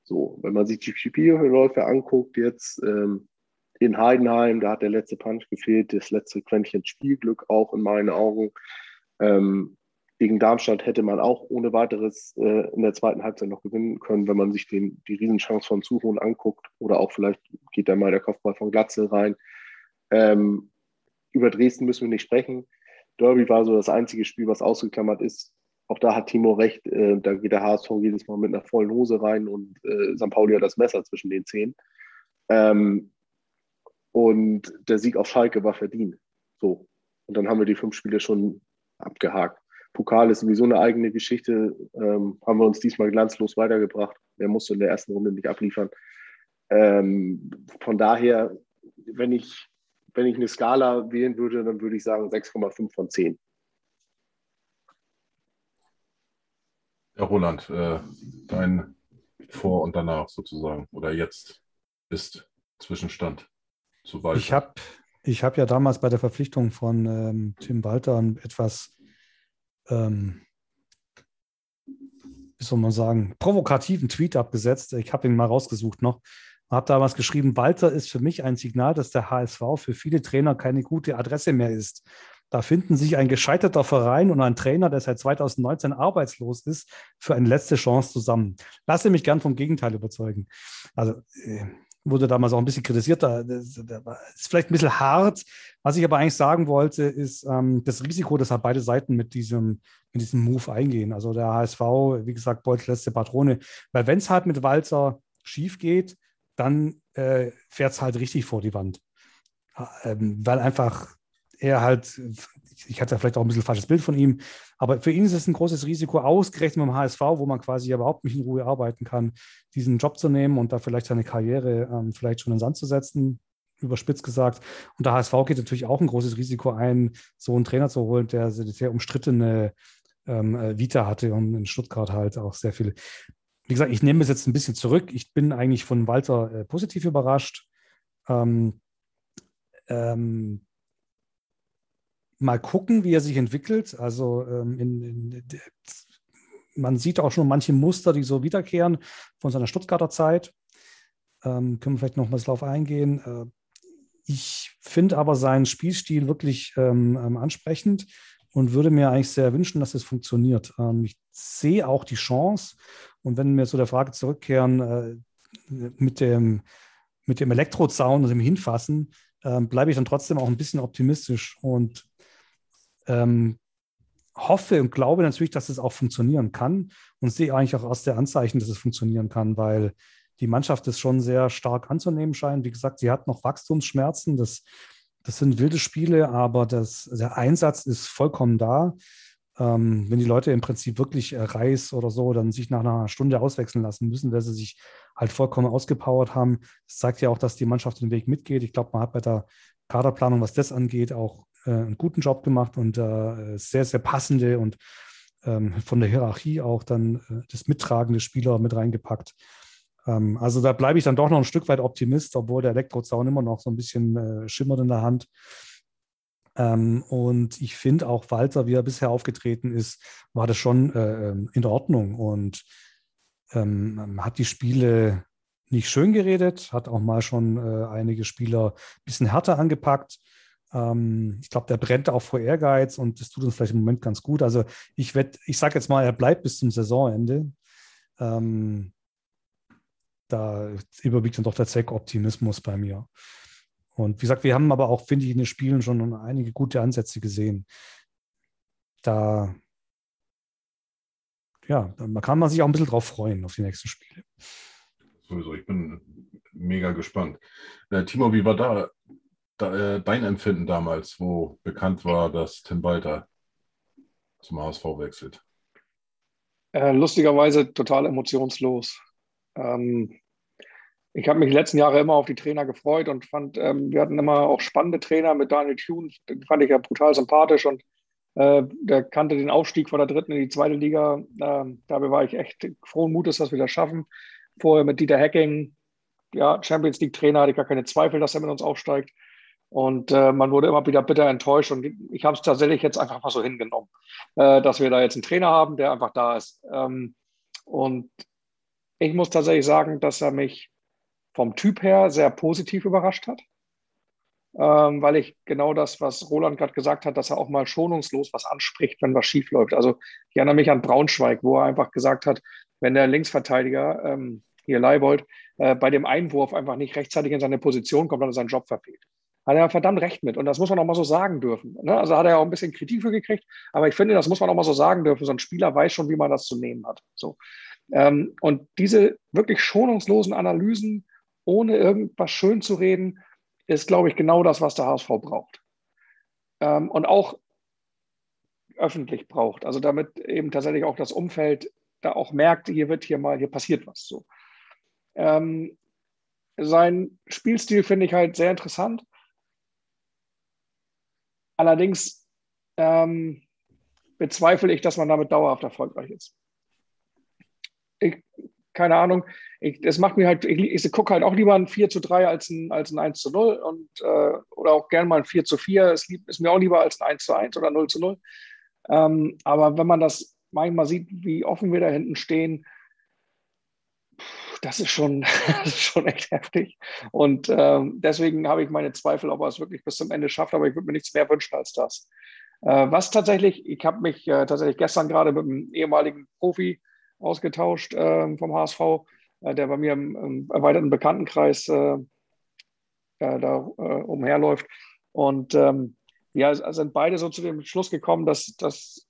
So, wenn man sich die Spielläufe anguckt, jetzt ähm, in Heidenheim, da hat der letzte Punch gefehlt, das letzte Quäntchen Spielglück auch in meinen Augen. Ähm, gegen Darmstadt hätte man auch ohne weiteres äh, in der zweiten Halbzeit noch gewinnen können, wenn man sich den, die Riesenchance von Suchon anguckt. Oder auch vielleicht geht da mal der Kopfball von Glatze rein. Ähm, über Dresden müssen wir nicht sprechen. Derby war so das einzige Spiel, was ausgeklammert ist. Auch da hat Timo recht. Äh, da geht der HSV jedes Mal mit einer vollen Hose rein und äh, St. Pauli hat das Messer zwischen den Zehen. Ähm, und der Sieg auf Schalke war verdient. So. Und dann haben wir die fünf Spiele schon abgehakt. Pokal ist sowieso eine eigene Geschichte. Ähm, haben wir uns diesmal glanzlos weitergebracht. Er musste in der ersten Runde nicht abliefern. Ähm, von daher, wenn ich, wenn ich eine Skala wählen würde, dann würde ich sagen 6,5 von 10. Ja, Roland, äh, dein Vor- und Danach sozusagen oder jetzt ist Zwischenstand zu Walter? Ich habe ich hab ja damals bei der Verpflichtung von ähm, Tim Walter etwas, ähm, wie soll man sagen, provokativen Tweet abgesetzt. Ich habe ihn mal rausgesucht noch. Habe damals geschrieben, Walter ist für mich ein Signal, dass der HSV für viele Trainer keine gute Adresse mehr ist. Da finden sich ein gescheiterter Verein und ein Trainer, der seit 2019 arbeitslos ist, für eine letzte Chance zusammen. Lasse mich gern vom Gegenteil überzeugen. Also äh, wurde damals auch ein bisschen kritisiert. Da, das, ist vielleicht ein bisschen hart. Was ich aber eigentlich sagen wollte, ist ähm, das Risiko, dass halt beide Seiten mit diesem, mit diesem Move eingehen. Also der HSV, wie gesagt, Beutel letzte Patrone. Weil wenn es halt mit Walzer schief geht, dann äh, fährt es halt richtig vor die Wand. Ähm, weil einfach er halt, ich hatte vielleicht auch ein bisschen falsches Bild von ihm, aber für ihn ist es ein großes Risiko, ausgerechnet dem HSV, wo man quasi überhaupt nicht in Ruhe arbeiten kann, diesen Job zu nehmen und da vielleicht seine Karriere ähm, vielleicht schon in den Sand zu setzen. überspitzt gesagt. Und der HSV geht natürlich auch ein großes Risiko ein, so einen Trainer zu holen, der sehr umstrittene ähm, äh, Vita hatte und in Stuttgart halt auch sehr viel. Wie gesagt, ich nehme es jetzt ein bisschen zurück. Ich bin eigentlich von Walter äh, positiv überrascht. Ähm, ähm, mal gucken, wie er sich entwickelt. Also ähm, in, in, man sieht auch schon manche Muster, die so wiederkehren von seiner Stuttgarter Zeit. Ähm, können wir vielleicht noch mal darauf eingehen. Äh, ich finde aber seinen Spielstil wirklich ähm, ähm, ansprechend und würde mir eigentlich sehr wünschen, dass es funktioniert. Ähm, ich sehe auch die Chance. Und wenn wir zu der Frage zurückkehren, äh, mit dem, mit dem Elektrozaun und dem Hinfassen, äh, bleibe ich dann trotzdem auch ein bisschen optimistisch und ähm, hoffe und glaube natürlich, dass es auch funktionieren kann und sehe eigentlich auch aus der Anzeichen, dass es funktionieren kann, weil die Mannschaft es schon sehr stark anzunehmen scheint. Wie gesagt, sie hat noch Wachstumsschmerzen. Das, das sind wilde Spiele, aber das, der Einsatz ist vollkommen da. Ähm, wenn die Leute im Prinzip wirklich äh, Reis oder so dann sich nach einer Stunde auswechseln lassen müssen, weil sie sich halt vollkommen ausgepowert haben. Das zeigt ja auch, dass die Mannschaft den Weg mitgeht. Ich glaube, man hat bei der Kaderplanung, was das angeht, auch äh, einen guten Job gemacht und äh, sehr, sehr passende und ähm, von der Hierarchie auch dann äh, das mittragende Spieler mit reingepackt. Ähm, also da bleibe ich dann doch noch ein Stück weit Optimist, obwohl der Elektrozaun immer noch so ein bisschen äh, schimmert in der Hand. Ähm, und ich finde auch Walter, wie er bisher aufgetreten ist, war das schon äh, ähm, in Ordnung und ähm, hat die Spiele nicht schön geredet, hat auch mal schon äh, einige Spieler ein bisschen härter angepackt. Ähm, ich glaube, der brennt auch vor Ehrgeiz und das tut uns vielleicht im Moment ganz gut. Also ich ich sage jetzt mal, er bleibt bis zum Saisonende. Ähm, da überwiegt dann doch der Zweckoptimismus bei mir. Und wie gesagt, wir haben aber auch, finde ich, in den Spielen schon einige gute Ansätze gesehen. Da, ja, da kann man sich auch ein bisschen drauf freuen auf die nächsten Spiele. Sowieso, ich bin mega gespannt. Äh, Timo, wie war da, dein Empfinden damals, wo bekannt war, dass Tim Walter zum HSV wechselt? Äh, lustigerweise total emotionslos. Ähm, ich habe mich die letzten Jahre immer auf die Trainer gefreut und fand, ähm, wir hatten immer auch spannende Trainer mit Daniel Thune, den fand ich ja brutal sympathisch und äh, der kannte den Aufstieg von der dritten in die zweite Liga. Äh, dabei war ich echt frohen Mutes, dass wir das schaffen. Vorher mit Dieter Hacking, ja, Champions League-Trainer, hatte ich gar keine Zweifel, dass er mit uns aufsteigt. Und äh, man wurde immer wieder bitter enttäuscht. Und ich habe es tatsächlich jetzt einfach mal so hingenommen, äh, dass wir da jetzt einen Trainer haben, der einfach da ist. Ähm, und ich muss tatsächlich sagen, dass er mich vom Typ her sehr positiv überrascht hat, ähm, weil ich genau das, was Roland gerade gesagt hat, dass er auch mal schonungslos was anspricht, wenn was schief läuft. Also ich erinnere mich an Braunschweig, wo er einfach gesagt hat, wenn der Linksverteidiger, ähm, hier Leibold, äh, bei dem Einwurf einfach nicht rechtzeitig in seine Position kommt, dann ist sein Job verfehlt. Hat er verdammt recht mit. Und das muss man auch mal so sagen dürfen. Ne? Also hat er auch ein bisschen Kritik für gekriegt. Aber ich finde, das muss man auch mal so sagen dürfen. So ein Spieler weiß schon, wie man das zu nehmen hat. So. Ähm, und diese wirklich schonungslosen Analysen, ohne irgendwas schön zu reden, ist, glaube ich, genau das, was der HSV braucht. Ähm, und auch öffentlich braucht. Also damit eben tatsächlich auch das Umfeld da auch merkt, hier wird hier mal, hier passiert was so. Ähm, sein Spielstil finde ich halt sehr interessant. Allerdings ähm, bezweifle ich, dass man damit dauerhaft erfolgreich ist ich, keine Ahnung, ich, das macht mir halt, ich, ich gucke halt auch lieber ein 4 zu 3 als ein, als ein 1 zu 0 und, äh, oder auch gerne mal ein 4 zu 4. Es ist mir auch lieber als ein 1 zu 1 oder 0 zu 0. Ähm, aber wenn man das manchmal sieht, wie offen wir da hinten stehen, das ist schon, [LAUGHS] das ist schon echt heftig. Und ähm, deswegen habe ich meine Zweifel, ob er es wirklich bis zum Ende schafft, aber ich würde mir nichts mehr wünschen als das. Äh, was tatsächlich, ich habe mich äh, tatsächlich gestern gerade mit einem ehemaligen Profi ausgetauscht äh, vom HSV, äh, der bei mir im, im erweiterten Bekanntenkreis äh, da äh, umherläuft. Und ähm, ja, sind beide so zu dem Schluss gekommen, dass, dass,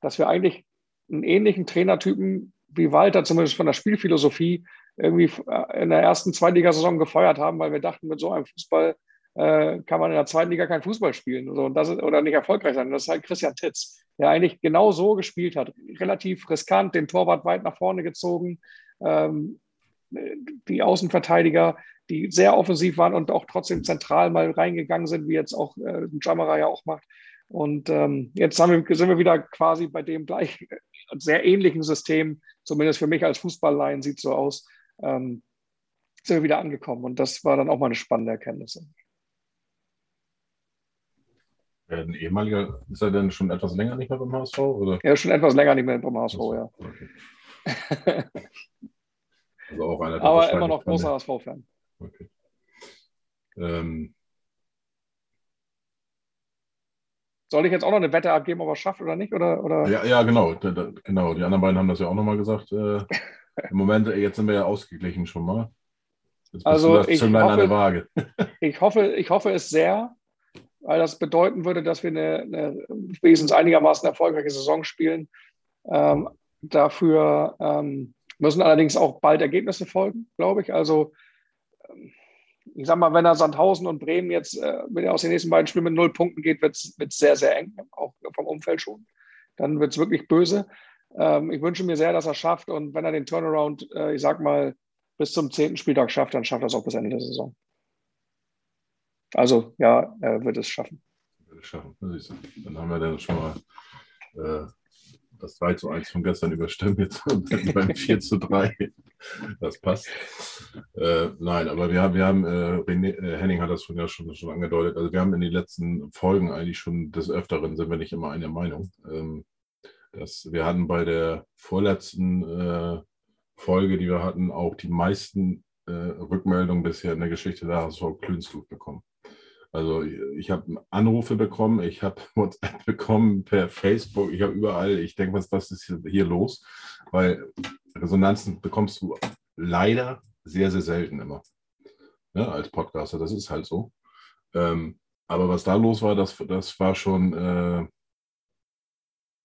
dass wir eigentlich einen ähnlichen Trainertypen wie Walter, zumindest von der Spielphilosophie, irgendwie äh, in der ersten Zweitligasaison gefeuert haben, weil wir dachten, mit so einem Fußball äh, kann man in der zweiten Liga kein Fußball spielen so, und das ist, oder nicht erfolgreich sein. Das ist halt Christian Titz, der eigentlich genau so gespielt hat. Relativ riskant, den Torwart weit nach vorne gezogen, ähm, die Außenverteidiger, die sehr offensiv waren und auch trotzdem zentral mal reingegangen sind, wie jetzt auch äh, Jamara ja auch macht. Und ähm, jetzt wir, sind wir wieder quasi bei dem gleich sehr ähnlichen System, zumindest für mich als Fußballlein sieht so aus, ähm, sind wir wieder angekommen. Und das war dann auch mal eine spannende Erkenntnis. Ein ehemaliger, ist er denn schon etwas länger nicht mehr beim HSV? Oder? Ja, schon etwas länger nicht mehr beim HSV, ja. Okay. [LAUGHS] also auch einer, Aber immer noch großer HSV-Fan. Okay. Ähm, Soll ich jetzt auch noch eine Wette abgeben, ob er es schafft oder nicht? Oder, oder? Ja, ja, genau. Da, da, genau. Die anderen beiden haben das ja auch nochmal gesagt. Äh, [LAUGHS] Im Moment, äh, jetzt sind wir ja ausgeglichen schon mal. Jetzt also ich hoffe, Waage. [LAUGHS] ich, hoffe, ich hoffe es sehr, weil das bedeuten würde, dass wir eine, eine wenigstens einigermaßen erfolgreiche Saison spielen. Ähm, dafür ähm, müssen allerdings auch bald Ergebnisse folgen, glaube ich. Also ähm, ich sag mal, wenn er Sandhausen und Bremen jetzt, äh, wenn er aus den nächsten beiden Spielen mit null Punkten geht, wird es sehr, sehr eng, auch vom Umfeld schon. Dann wird es wirklich böse. Ähm, ich wünsche mir sehr, dass er schafft und wenn er den Turnaround, äh, ich sag mal, bis zum zehnten Spieltag schafft, dann schafft er es auch bis Ende der Saison. Also ja, er wird es schaffen. Wird es schaffen, dann haben wir dann schon mal äh, das 3 zu 1 von gestern überstimmen, jetzt [LAUGHS] beim 4 zu 3. Das passt. Äh, nein, aber wir haben, wir haben äh, René, äh, Henning hat das ja schon, schon angedeutet, also wir haben in den letzten Folgen eigentlich schon des Öfteren, sind wir nicht immer einer Meinung. Ähm, dass wir hatten bei der vorletzten äh, Folge, die wir hatten, auch die meisten äh, Rückmeldungen bisher in der Geschichte der HSV Klünsflut bekommen. Also ich habe Anrufe bekommen, ich habe [LAUGHS] WhatsApp bekommen per Facebook, ich habe überall, ich denke, was, was ist hier los? Weil Resonanzen bekommst du leider sehr, sehr selten immer ne, als Podcaster, das ist halt so. Ähm, aber was da los war, das, das war schon, äh,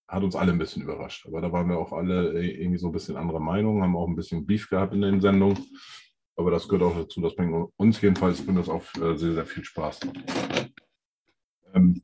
hat uns alle ein bisschen überrascht. Aber da waren wir auch alle äh, irgendwie so ein bisschen anderer Meinung, haben auch ein bisschen Beef gehabt in den Sendungen. Aber das gehört auch dazu. Das bringt uns jedenfalls bringt das auch äh, sehr, sehr viel Spaß. Ähm,